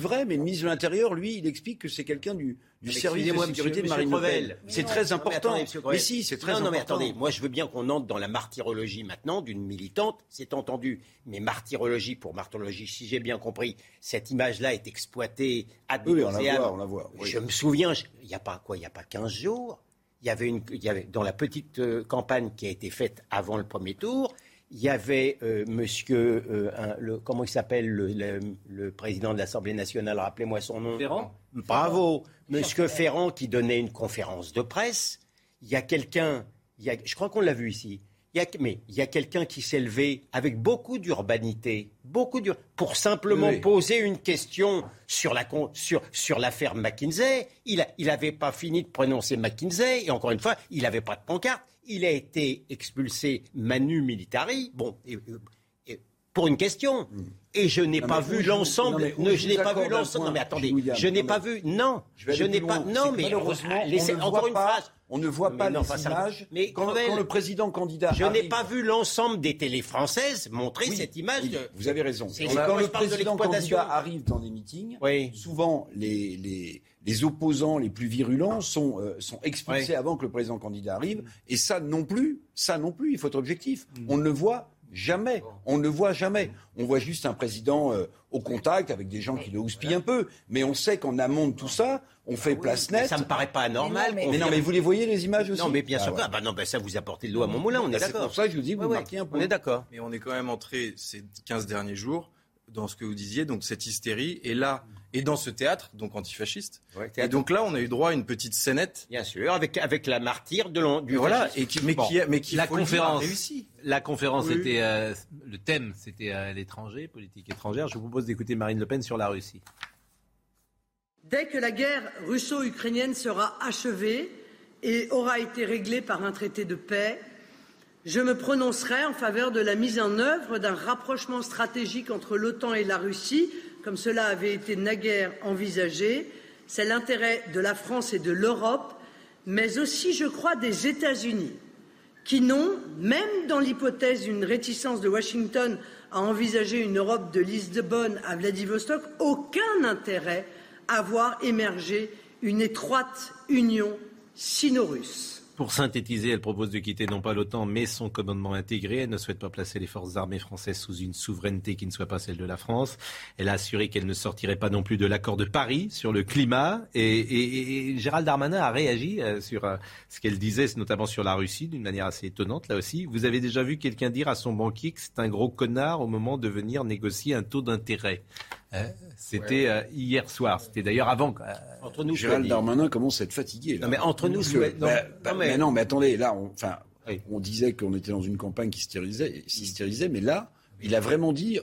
Speaker 5: vrai, mais le ministre de l'Intérieur, lui, il explique que c'est quelqu'un du du service de sécurité de Marine Le Pen. C'est très important. Mais si, c'est très important. Non, mais attendez,
Speaker 4: moi je veux bien qu'on entre dans la martyrologie maintenant d'une militante, c'est entendu. Mais martyrologie pour martyrologie, si j'ai bien compris, cette image-là est exploitée à
Speaker 5: oui, on la voit, on la voit.
Speaker 4: Je me souviens, il n'y a pas quoi, il n'y a pas 15 jours, il y avait une, il y avait dans la petite euh, campagne qui a été faite avant le premier tour, il y avait euh, monsieur, euh, le, comment il s'appelle, le, président de l'Assemblée nationale, rappelez-moi son nom.
Speaker 1: Ferrand
Speaker 4: Bravo, monsieur Ferrand qui donnait une conférence de presse. Il y a quelqu'un, je crois qu'on l'a vu ici, il y a, mais il y a quelqu'un qui s'est levé avec beaucoup d'urbanité, beaucoup pour simplement poser une question sur la sur sur l'affaire McKinsey. Il n'avait pas fini de prononcer McKinsey et encore une fois, il n'avait pas de pancarte il a été expulsé manu militari. Bon, pour une question. Hmm. Et je n'ai pas vu l'ensemble. Je n'ai pas vu l'ensemble. Non, mais attendez, je n'ai pas vu. Non, je n'ai pas. Non, mais
Speaker 5: laissez encore une phrase. On ne voit pas les images. Mais quand, le président candidat.
Speaker 4: Je n'ai pas vu l'ensemble des télés françaises montrer cette image.
Speaker 5: Vous avez raison. Quand le président candidat arrive dans des meetings, souvent les les opposants les plus virulents sont, euh, sont expulsés avant que le président candidat arrive. Et ça non plus, ça non plus, il faut être objectif. Mm. On ne le voit jamais. On ne le voit jamais. On voit juste un président euh, au contact avec des gens qui le houspillent un peu. Mais on sait qu'en amont de tout ça, on fait ah place nette.
Speaker 4: Ça me paraît pas anormal.
Speaker 5: Mais non, mais, vous les voyez les images aussi
Speaker 4: Non, mais bien sûr. Ah, bah non, bah ça vous apportez le doigt à mon moulin. On est d'accord.
Speaker 5: C'est pour ça que je vous dis, vous marquez un point.
Speaker 4: On est d'accord.
Speaker 3: Mais on est quand même entré ces 15 derniers jours dans ce que vous disiez, donc cette hystérie. Et là, et dans ce théâtre, donc antifasciste. et donc là, on a eu droit à une petite scénette.
Speaker 4: Bien sûr, avec, avec la martyre de du
Speaker 3: Voilà, et qui, mais, qui, mais qui
Speaker 1: la conférence, réussi. La conférence était, euh, le thème, c'était à l'étranger, politique étrangère. Je vous propose d'écouter Marine Le Pen sur la Russie.
Speaker 9: Dès que la guerre russo-ukrainienne sera achevée et aura été réglée par un traité de paix, je me prononcerai en faveur de la mise en œuvre d'un rapprochement stratégique entre l'OTAN et la Russie, comme cela avait été naguère envisagé. C'est l'intérêt de la France et de l'Europe, mais aussi, je crois, des États-Unis, qui n'ont, même dans l'hypothèse d'une réticence de Washington à envisager une Europe de Lisbonne à Vladivostok, aucun intérêt à voir émerger une étroite union sino-russe.
Speaker 1: Pour synthétiser, elle propose de quitter non pas l'OTAN, mais son commandement intégré. Elle ne souhaite pas placer les forces armées françaises sous une souveraineté qui ne soit pas celle de la France. Elle a assuré qu'elle ne sortirait pas non plus de l'accord de Paris sur le climat. Et, Gérald Darmanin a réagi euh, sur euh, ce qu'elle disait, notamment sur la Russie, d'une manière assez étonnante, là aussi. Vous avez déjà vu quelqu'un dire à son banquier que c'est un gros connard au moment de venir négocier un taux d'intérêt. Euh, c'était euh, hier soir. C'était d'ailleurs avant. Euh,
Speaker 5: entre nous, Gérald Darmanin commence à être fatigué.
Speaker 4: Non, mais entre nous,
Speaker 5: non, bah, bah, mais... non, mais attendez, là, on, enfin, on disait qu'on était dans une campagne qui s'hystérisait, mais là, il a vraiment dit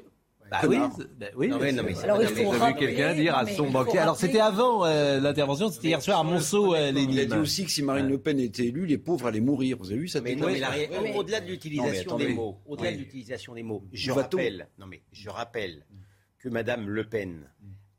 Speaker 1: bah oui, bah oui non, mais, non, mais alors, il faut vu quelqu'un dire à son banquier. Alors c'était avant l'intervention, c'était hier soir à Monceau.
Speaker 5: il a dit aussi que si Marine Le Pen était élue, les pauvres allaient mourir. Vous avez vu ça
Speaker 4: Mais non, mais au-delà de l'utilisation des mots, au-delà de l'utilisation des mots, je rappelle, non mais je rappelle que Mme Le Pen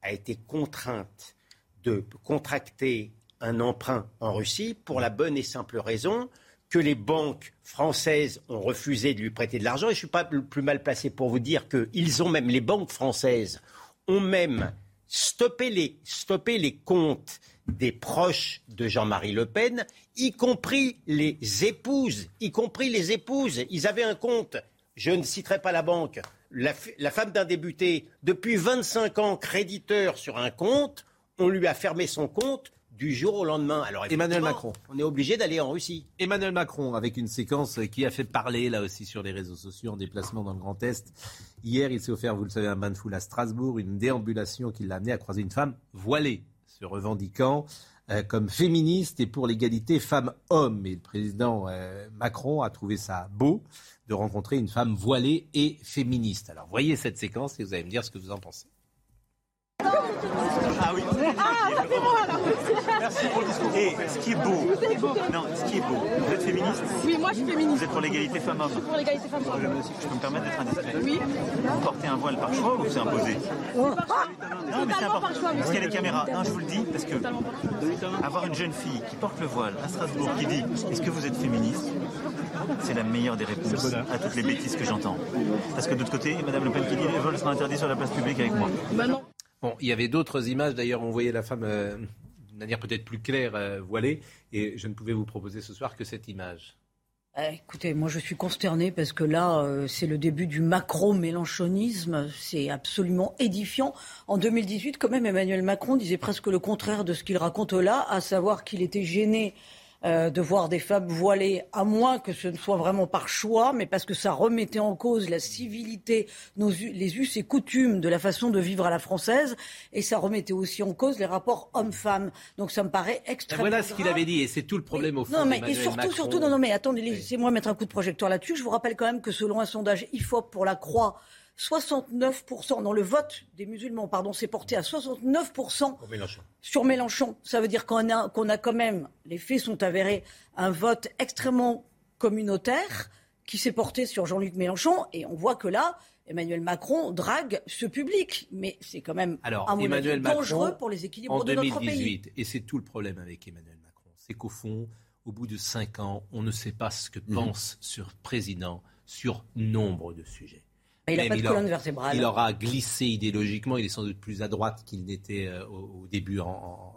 Speaker 4: a été contrainte de contracter un emprunt en Russie pour la bonne et simple raison que les banques françaises ont refusé de lui prêter de l'argent. Et je ne suis pas le plus mal placé pour vous dire que ils ont même, les banques françaises ont même stoppé les, comptes des proches de Jean-Marie Le Pen, y compris les épouses, y compris les épouses. Ils avaient un compte, je ne citerai pas la banque, la, femme d'un débuté, depuis 25 ans créditeur sur un compte, on lui a fermé son compte du jour au lendemain.
Speaker 1: Alors Emmanuel Macron.
Speaker 4: On est obligé d'aller en Russie.
Speaker 1: Emmanuel Macron, avec une séquence qui a fait parler là aussi sur les réseaux sociaux en déplacement dans le Grand Est. Hier, il s'est offert, vous le savez, un bain de foule à Strasbourg, une déambulation qui l'a amené à croiser une femme voilée, se revendiquant euh, comme féministe et pour l'égalité femmes-hommes. Et le président euh, Macron a trouvé ça beau de rencontrer une femme voilée et féministe. Alors voyez cette séquence et vous allez me dire ce que vous en pensez.
Speaker 14: Ah oui. Ah, c'est moi là. Merci pour le discours. Et ce qui est beau, non, ce qui est beau, vous êtes féministe
Speaker 15: Oui, moi je suis féministe.
Speaker 14: Vous êtes pour l'égalité femmes-hommes
Speaker 15: pour l'égalité femmes-hommes.
Speaker 14: Je peux me permettre d'être indiscret
Speaker 15: Oui.
Speaker 14: Vous portez un voile par choix ou c'est imposé
Speaker 15: Non,
Speaker 14: mais c'est important. Parce qu'il y a les caméras. Non, je vous le dis, parce que avoir une jeune fille qui porte le voile à Strasbourg qui dit Est-ce que vous êtes féministe? C'est la meilleure des réponses à toutes les bêtises que j'entends. Parce que de l'autre côté, Madame Le Pen qui dit le vol sera interdit sur la place publique avec moi.
Speaker 15: Bah non.
Speaker 1: Bon, il y avait d'autres images. D'ailleurs, on voyait la femme euh, d'une manière peut-être plus claire, euh, voilée. Et je ne pouvais vous proposer ce soir que cette image.
Speaker 2: Eh, écoutez, moi je suis consternée parce que là, euh, c'est le début du macro-mélanchonisme. C'est absolument édifiant. En 2018, quand même, Emmanuel Macron disait presque le contraire de ce qu'il raconte là, à savoir qu'il était gêné euh, de voir des femmes voilées, à moins que ce ne soit vraiment par choix, mais parce que ça remettait en cause la civilité, nos, les us et coutumes de la façon de vivre à la française, et ça remettait aussi en cause les rapports hommes-femmes. Donc ça me paraît extrêmement.
Speaker 1: Voilà ce qu'il avait dit, et c'est tout le problème au fond.
Speaker 2: Non, mais et surtout, surtout, non, non, mais attendez, laissez-moi mettre un coup de projecteur là-dessus. Je vous rappelle quand même que selon un sondage IFOP pour la Croix, 69%, dans le vote des musulmans, pardon, s'est porté à 69% sur Mélenchon. Ça veut dire qu'on a, qu'on a quand même, les faits sont avérés, un vote extrêmement communautaire qui s'est porté sur Jean-Luc Mélenchon. Et on voit que là, Emmanuel Macron drague ce public. Mais c'est quand même
Speaker 1: Alors, Emmanuel dangereux pour les équilibres de notre pays. Et c'est tout le problème avec Emmanuel Macron. C'est qu'au fond, au bout de cinq ans, on ne sait pas ce que mhm. pense ce président sur nombre de sujets.
Speaker 2: Il n'a pas de colonne vertébrale.
Speaker 1: Il aura glissé idéologiquement. Il est sans doute plus à droite qu'il n'était euh, au, début,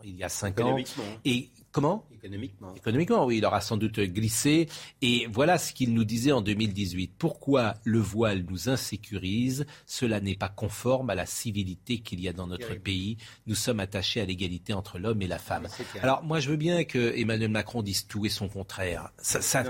Speaker 1: il y a cinq ans. Et Comment?
Speaker 4: Économiquement.
Speaker 1: Économiquement, oui, il aura sans doute glissé. Et voilà ce qu'il nous disait en 2018. Pourquoi le voile nous insécurise? Cela n'est pas conforme à la civilité qu'il y a dans notre pays. Nous sommes attachés à l'égalité entre l'homme et la femme. Alors moi, je veux bien que Emmanuel Macron dise tout et son contraire. Ça, ça,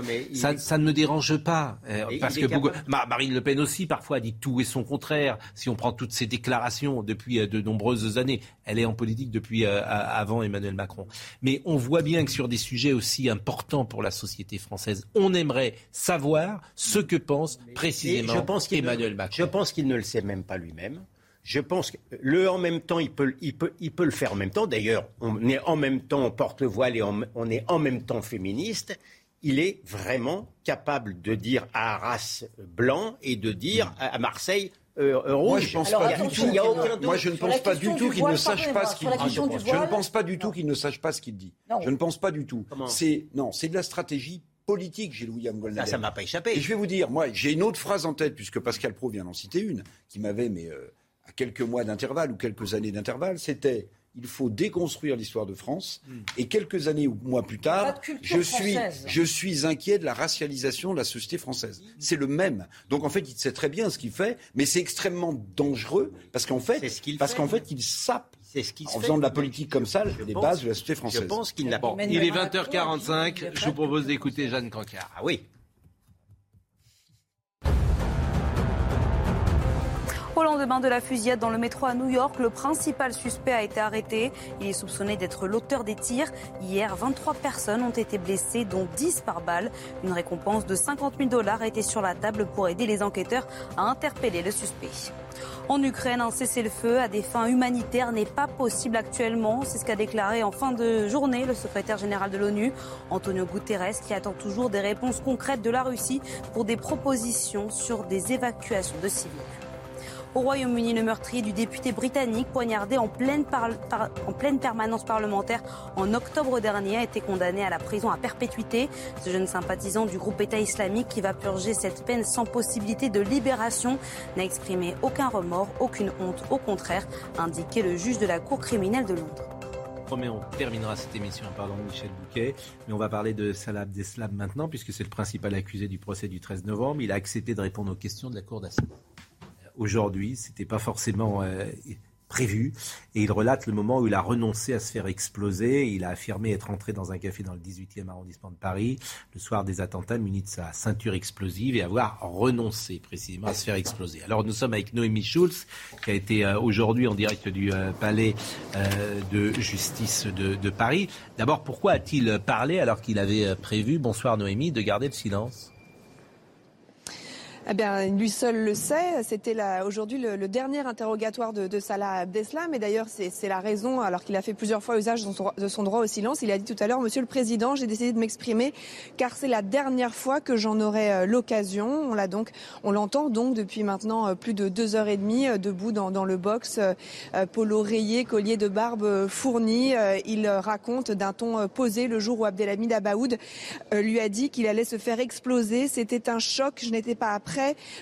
Speaker 1: ça, ne me dérange pas. Euh, parce que Marine Le Pen aussi, parfois, dit tout et son contraire. Si on prend toutes ses déclarations depuis euh, de nombreuses années, elle est en politique depuis euh, avant Emmanuel Macron. Mais on voit bien que sur des sujets aussi importants pour la société française, on aimerait savoir ce que pense précisément Emmanuel Macron.
Speaker 4: Je pense qu'il ne le sait même pas lui-même. Je pense que le en même temps, il peut, il peut, il peut le faire en même temps. D'ailleurs, on est en même temps, on porte le voile et on est en même temps féministe il est vraiment capable de dire à Arras blanc et de dire à Marseille euh, euh, rouge.
Speaker 5: Moi, je pense pas du tout. Moi, je ne pense pas du tout qu'il ne sache pas ce qu'il dit. Je ne pense pas du tout qu'il ne sache pas ce qu'il dit. Je ne pense pas du tout. C'est non, c'est de la stratégie politique, Gilles William Goldnadel.
Speaker 4: Ça, ça m'a pas échappé.
Speaker 5: Et je vais vous dire, moi, j'ai une autre phrase en tête, puisque Pascal Pro vient d'en citer une, qui m'avait, mais euh, à quelques mois d'intervalle ou quelques années d'intervalle, c'était il faut déconstruire l'histoire de France. Hmm. Et quelques années ou mois plus tard, je suis, je suis inquiet de la racialisation de la société française. C'est le même. Donc en fait, il sait très bien ce qu'il fait, mais c'est extrêmement dangereux parce qu'en fait, parce qu'en fait, il sape. en faisant de la politique comme ça, les bases de la société française. Je
Speaker 4: pense qu'il n'a pas.
Speaker 1: il est 20h45. Je vous propose d'écouter Jeanne Cancard.
Speaker 4: Ah oui.
Speaker 7: Au lendemain de la fusillade dans le métro à New York, le principal suspect a été arrêté. Il est soupçonné d'être l'auteur des tirs. Hier, 23 personnes ont été blessées, dont 10 par balle. Une récompense de 50 000 dollars a été sur la table pour aider les enquêteurs à interpeller le suspect. En Ukraine, un cessez-le-feu à des fins humanitaires n'est pas possible actuellement. C'est ce qu'a déclaré en fin de journée le secrétaire général de l'ONU, Antonio Guterres, qui attend toujours des réponses concrètes de la Russie pour des propositions sur des évacuations de civils. Au Royaume-Uni, le meurtrier du député britannique poignardé en pleine, en pleine, permanence parlementaire en octobre dernier a été condamné à la prison à perpétuité. Ce jeune sympathisant du groupe État islamique qui va purger cette peine sans possibilité de libération n'a exprimé aucun remords, aucune honte, au contraire, indiqué le juge de la Cour criminelle de Londres.
Speaker 1: On terminera cette émission en parlant de Michel Bouquet. Mais on va parler de Salah Abdeslam maintenant, puisque c'est le principal accusé du procès du 13 novembre. Il a accepté de répondre aux questions de la Cour d'assises aujourd'hui. C'était pas forcément euh, prévu. Et il relate le moment où il a renoncé à se faire exploser. Il a affirmé être entré dans un café dans le 18e arrondissement de Paris le soir des attentats muni de sa ceinture explosive et avoir renoncé précisément à se faire exploser. Alors nous sommes avec Noémie Schulz qui a été euh, aujourd'hui en direct du euh, palais de justice de, de Paris. D'abord, pourquoi a-t-il parlé alors qu'il avait prévu, bonsoir Noémie, de garder le silence?
Speaker 15: Eh bien, lui seul le sait. C'était aujourd'hui le, dernier interrogatoire de, Salah Abdeslam. Et d'ailleurs, c'est la raison, alors qu'il a fait plusieurs fois usage de son, droit au silence, il a dit tout à l'heure, Monsieur le Président, j'ai décidé de m'exprimer car c'est la dernière fois que j'en aurai euh, l'occasion. On l'a donc, on l'entend donc depuis maintenant euh, plus de deux heures et demie euh, debout dans, le box, polo rayé, collier de barbe fourni. Il raconte d'un ton posé le jour où Abdelhamid Abaoud lui a dit qu'il allait se faire exploser. C'était un choc. Je n'étais pas après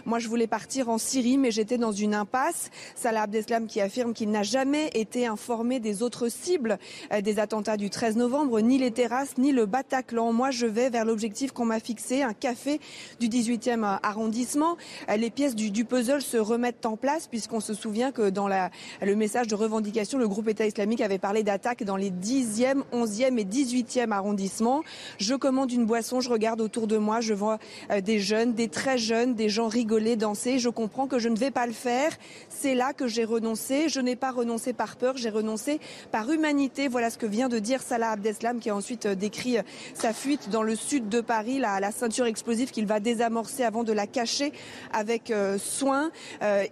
Speaker 15: moi, je voulais partir en Syrie, mais j'étais dans une impasse. Salah Abdeslam qui affirme qu'il n'a jamais été informé des autres cibles euh, des attentats du 13 novembre, ni les terrasses, ni le Bataclan. Moi, je vais vers l'objectif qu'on m'a fixé, un café du 18e arrondissement. Euh, les pièces du, puzzle se remettent en place, puisqu'on se souvient que dans le message de revendication, le groupe État islamique avait parlé d'attaques dans les 10e, 11e et 18e arrondissements. Je commande une boisson, je regarde autour de moi, je vois euh, des jeunes, des très jeunes, des gens rigoler, danser. Je comprends que je ne vais pas le faire. C'est là que j'ai renoncé. Je n'ai pas renoncé par peur, j'ai renoncé par humanité. Voilà ce que vient de dire Salah Abdeslam, qui a ensuite euh, décrit euh, sa fuite dans le sud de Paris, la, ceinture explosive qu'il va désamorcer avant de la cacher avec euh, soin.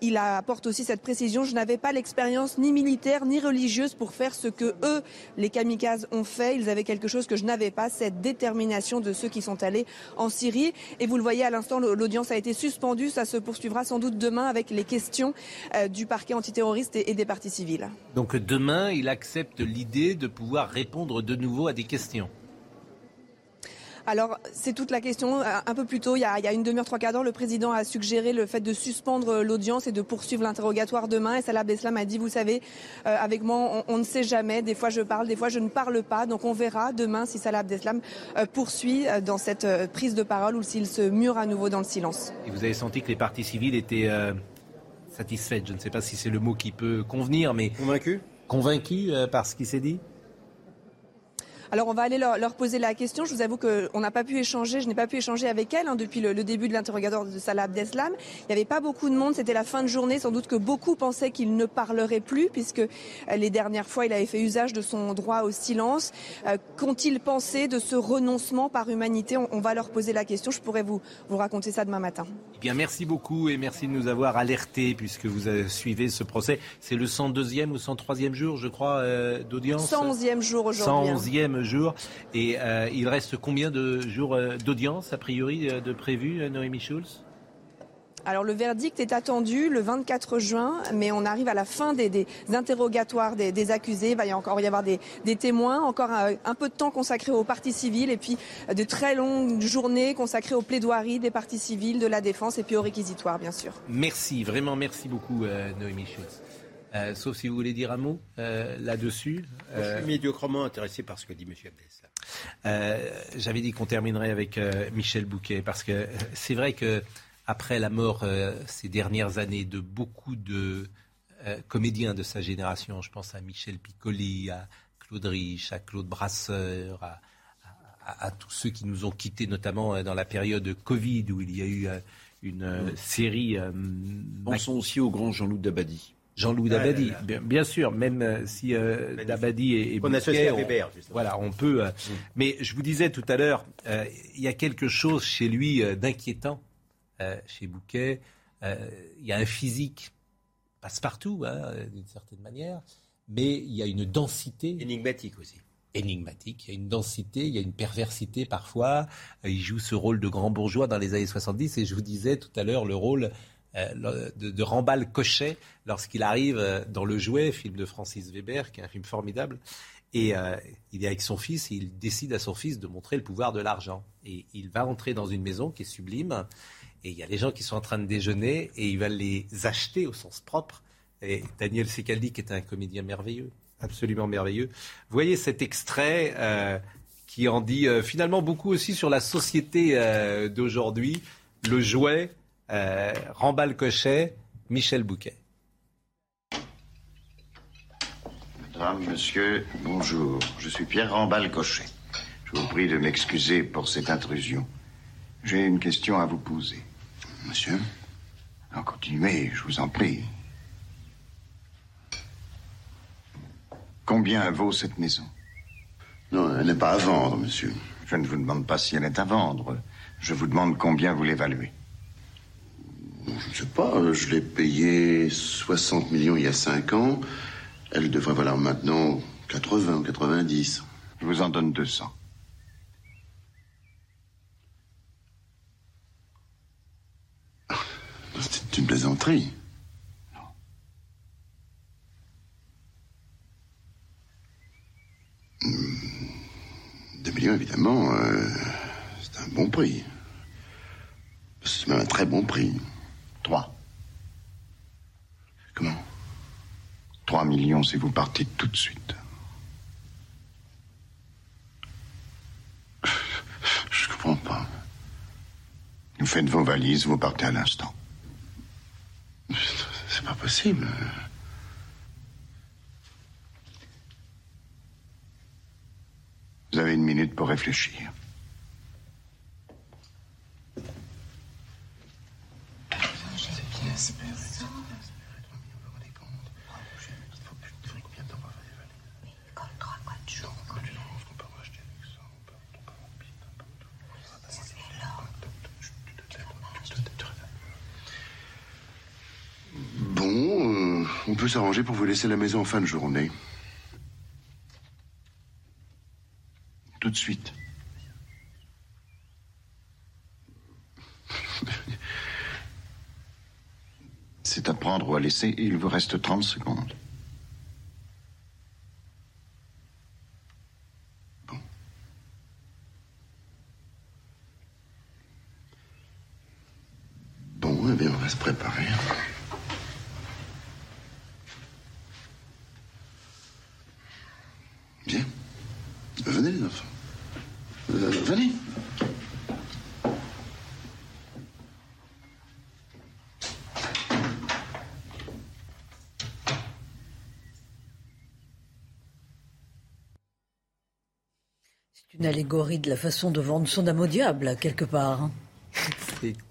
Speaker 15: il apporte aussi cette précision. Je n'avais pas l'expérience ni militaire ni religieuse pour faire ce que eux, les kamikazes, ont fait. Ils avaient quelque chose que je n'avais pas, cette détermination de ceux qui sont allés en Syrie. Et vous le voyez à l'instant, l'audience a été suspendu. Ça se poursuivra sans doute demain avec les questions euh, du parquet antiterroriste et, des parties civiles.
Speaker 1: Donc demain, il accepte l'idée de pouvoir répondre de nouveau à des questions.
Speaker 15: Alors, c'est toute la question. Un peu plus tôt, il y a, une demi-heure, trois quarts d'heure, le président a suggéré le fait de suspendre l'audience et de poursuivre l'interrogatoire demain. Et Salah Abdeslam a dit, vous savez, euh, avec moi, on, ne sait jamais. Des fois, je parle, des fois, je ne parle pas. Donc, on verra demain si Salah Abdeslam euh, poursuit euh, dans cette prise de parole ou s'il se mure à nouveau dans le silence.
Speaker 1: Et vous avez senti que les parties civiles étaient satisfaites? Je ne sais pas si c'est le mot qui peut convenir, mais...
Speaker 4: Convaincus
Speaker 1: Convaincus par ce qui s'est dit?
Speaker 15: Alors on va aller leur, leur, poser la question. Je vous avoue qu'on n'a pas pu échanger, je n'ai pas pu échanger avec elle hein, depuis le, le, début de l'interrogatoire de Salah Abdeslam. Il n'y avait pas beaucoup de monde, c'était la fin de journée. Sans doute que beaucoup pensaient qu'il ne parlerait plus puisque euh, les dernières fois il avait fait usage de son droit au silence. Euh, Qu'ont-ils pensé de ce renoncement par humanité? On, on, va leur poser la question. Je pourrais vous, vous raconter ça demain matin.
Speaker 1: Eh bien merci beaucoup et merci de nous avoir alertés puisque vous avez suivi ce procès. C'est le 102e ou 103e jour, je crois, euh, d'audience?
Speaker 15: 111e jour aujourd'hui.
Speaker 1: 111e jours. Et euh, il reste combien de jours euh, d'audience, a priori, euh, de prévu, Noémie Schulz?
Speaker 15: Alors le verdict est attendu le 24 juin, mais on arrive à la fin des, interrogatoires des, accusés. Il va y encore y avoir des, témoins, encore un, peu de temps consacré aux parties civiles et puis de très longues journées consacrées aux plaidoiries des parties civiles, de la défense et puis aux réquisitoires, bien sûr.
Speaker 1: Merci, vraiment merci beaucoup, Noémie Schulz. Euh, sauf si vous voulez dire un mot euh, là-dessus.
Speaker 4: Je suis euh, médiocrement intéressé par ce que dit M.
Speaker 1: Abdel. J'avais dit qu'on terminerait avec Michel Bouquet, parce que c'est vrai que après la mort ces dernières années de beaucoup de comédiens de sa génération, je pense à Michel Piccoli, à Claude Rich, à Claude Brasseur, à, à, tous ceux qui nous ont quittés, notamment dans la période Covid, où il y a eu une série.
Speaker 5: Pensons aussi au grand Jean-Loup Dabadi.
Speaker 1: Jean-Louis Dabadi, bien, sûr, même euh, si euh, Dabadi est,
Speaker 4: on Bouquet, Weber,
Speaker 1: voilà, on peut. Euh, mm. Mais je vous disais tout à l'heure, il y a quelque chose chez lui d'inquiétant, chez Bouquet. Il y a un physique passe-partout, hein, d'une certaine manière, mais il y a une densité
Speaker 4: énigmatique aussi.
Speaker 1: Énigmatique, il y a une densité, il y a une perversité parfois. Il joue ce rôle de grand bourgeois dans les années 70 et je vous disais tout à l'heure le rôle euh, de, de Cochet lorsqu'il arrive euh, dans Le Jouet, film de Francis Weber, qui est un film formidable. Et euh, il est avec son fils et il décide à son fils de montrer le pouvoir de l'argent. Et il va entrer dans une maison qui est sublime. Et il y a les gens qui sont en train de déjeuner et il va les acheter au sens propre. Et Daniel Secaldi, qui est un comédien merveilleux, absolument merveilleux. Voyez cet extrait qui en dit finalement beaucoup aussi sur la société d'aujourd'hui. Le jouet, euh, Rambal Cochet, Michel Bouquet.
Speaker 16: Madame, monsieur, bonjour. Je suis Pierre Rambal Cochet. Je vous prie de m'excuser pour cette intrusion. J'ai une question à vous poser. Monsieur En continuez, je vous en prie. Combien vaut cette maison?
Speaker 13: Non, elle n'est pas à vendre, monsieur.
Speaker 16: Je ne vous demande pas si elle est à vendre. Je vous demande combien vous l'évaluez.
Speaker 13: Je ne sais pas, je l'ai payé 60 millions il y a 5 ans. Elle devrait valoir maintenant 80 ou 90.
Speaker 16: Je vous en donne 200.
Speaker 13: C'est une plaisanterie. Non. Hmm. Deux millions, évidemment, euh, c'est un bon prix. C'est même un très bon prix.
Speaker 16: 3.
Speaker 13: Comment?
Speaker 16: 3 millions si vous partez tout de suite.
Speaker 13: Je comprends pas.
Speaker 16: Vous faites vos valises, vous partez à l'instant.
Speaker 13: C'est pas possible.
Speaker 16: Vous avez une minute pour réfléchir.
Speaker 13: peut s'arranger pour vous laisser la maison en fin de journée. Tout de suite.
Speaker 16: C'est à prendre ou à laisser et il vous reste 30 secondes. Bon.
Speaker 13: Bon, eh bien, on va
Speaker 2: se préparer. Allégorie de la façon de vendre son âme au diable, quelque part. hein.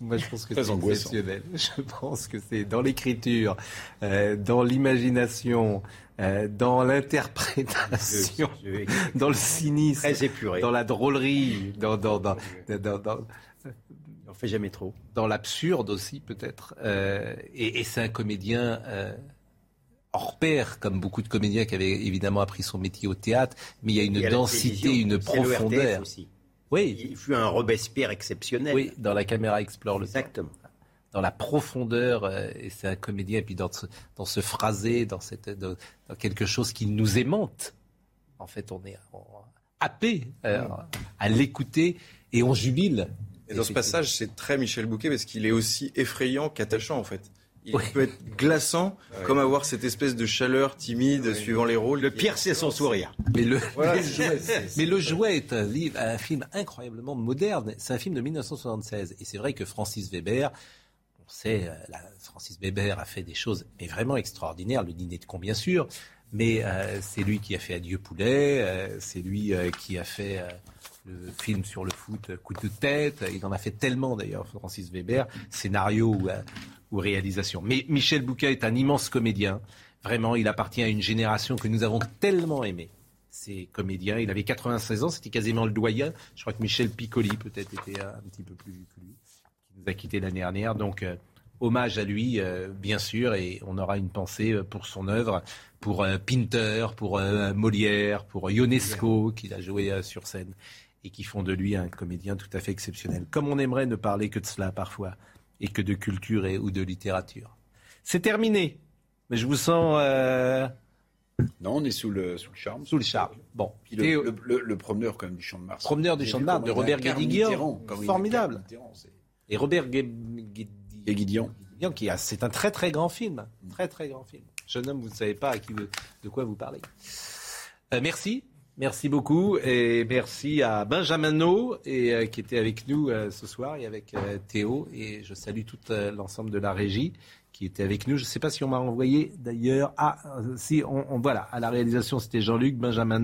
Speaker 1: moi, je pense que
Speaker 5: Très
Speaker 1: c'est exceptionnel. Je pense que c'est dans l'écriture, euh, dans l'imagination, euh, dans l'interprétation, dans le cynisme,
Speaker 4: Très épuré.
Speaker 1: dans la drôlerie, dans, dans, dans, dans- dans-
Speaker 4: On fait jamais trop.
Speaker 1: dans l'absurde aussi peut-être. Euh, et et c'est un comédien euh, hors pair, comme beaucoup de comédiens qui avaient évidemment appris son métier au théâtre, mais il y a une densité, une profondeur.
Speaker 4: aussi.
Speaker 1: Oui.
Speaker 4: Il fut un Robespierre exceptionnel.
Speaker 1: Oui, dans la caméra explore le
Speaker 4: Exactement.
Speaker 1: dans la profondeur, euh, et c'est un comédien, et puis dans ce, dans ce phrasé, dans, cette, dans, dans quelque chose qui nous aimante. En fait, on est on- happé euh, à l'écouter et on jubile.
Speaker 3: Et dans ce passage, c'est très Michel Bouquet parce qu'il est aussi effrayant qu'attachant en fait. Il peut être glaçant, comme avoir cette espèce de chaleur timide suivant les rôles.
Speaker 4: Le pire, c'est son sourire.
Speaker 1: Mais le,
Speaker 3: Voilà,
Speaker 1: mais,
Speaker 3: c'est- c'est-
Speaker 1: mais Le Jouet est un, livre, un film incroyablement moderne. C'est un film de 1976. Et c'est vrai que Francis Weber, on sait, euh, la- Francis Weber a fait des choses mais vraiment extraordinaires. Le dîner de con, bien sûr. Mais euh, c'est lui qui a fait Adieu Poulet. euh, c'est lui euh, qui a fait euh, le film sur le foot Coup de tête. Il en a fait tellement d'ailleurs, Francis Weber. Scénario euh, ou réalisation. Mais Michel Bouquet est un immense comédien. Vraiment, il appartient à une génération que nous avons tellement aimée ces comédiens. Il avait 96 ans, c'était quasiment le doyen. Je crois que Michel Piccoli peut-être était un petit peu plus vieux que lui, qui nous a quittés l'année dernière. Donc, euh, hommage à lui, euh, bien sûr, et on aura une pensée euh, pour son œuvre, pour euh, Pinter, pour Molière, pour Ionesco, qu'il a joué sur scène, et qui font de lui un comédien tout à fait exceptionnel. Comme on aimerait ne parler que de cela parfois, et que de culture et, ou de littérature. C'est terminé. Mais je vous sens... euh,
Speaker 5: Non, on est sous le, sous le charme.
Speaker 1: Sous le charme. Bon.
Speaker 5: Puis le, le- le- le promeneur quand même du Champ de Mars.
Speaker 1: Promeneur du Champ de Mars, de Robert Guédiguian. Formidable. Et Robert Gué- Gué-
Speaker 5: Guédiguian.
Speaker 1: Qui a, c'est un très très grand film, très très grand film. Jeune homme, vous ne savez pas à qui de quoi vous parlez. Euh, merci, merci beaucoup et merci à Benjamin et euh, qui était avec nous euh, ce soir et avec euh, Théo et je salue tout l'ensemble de la régie qui était avec nous. Je ne sais pas si on m'a envoyé d'ailleurs. Ah, si, on, voilà, à la réalisation c'était Jean-Luc, Benjamin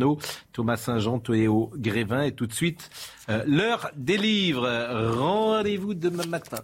Speaker 1: Thomas Saint-Jean, Théo Grévin et tout de suite l'heure des livres. Rendez-vous demain matin.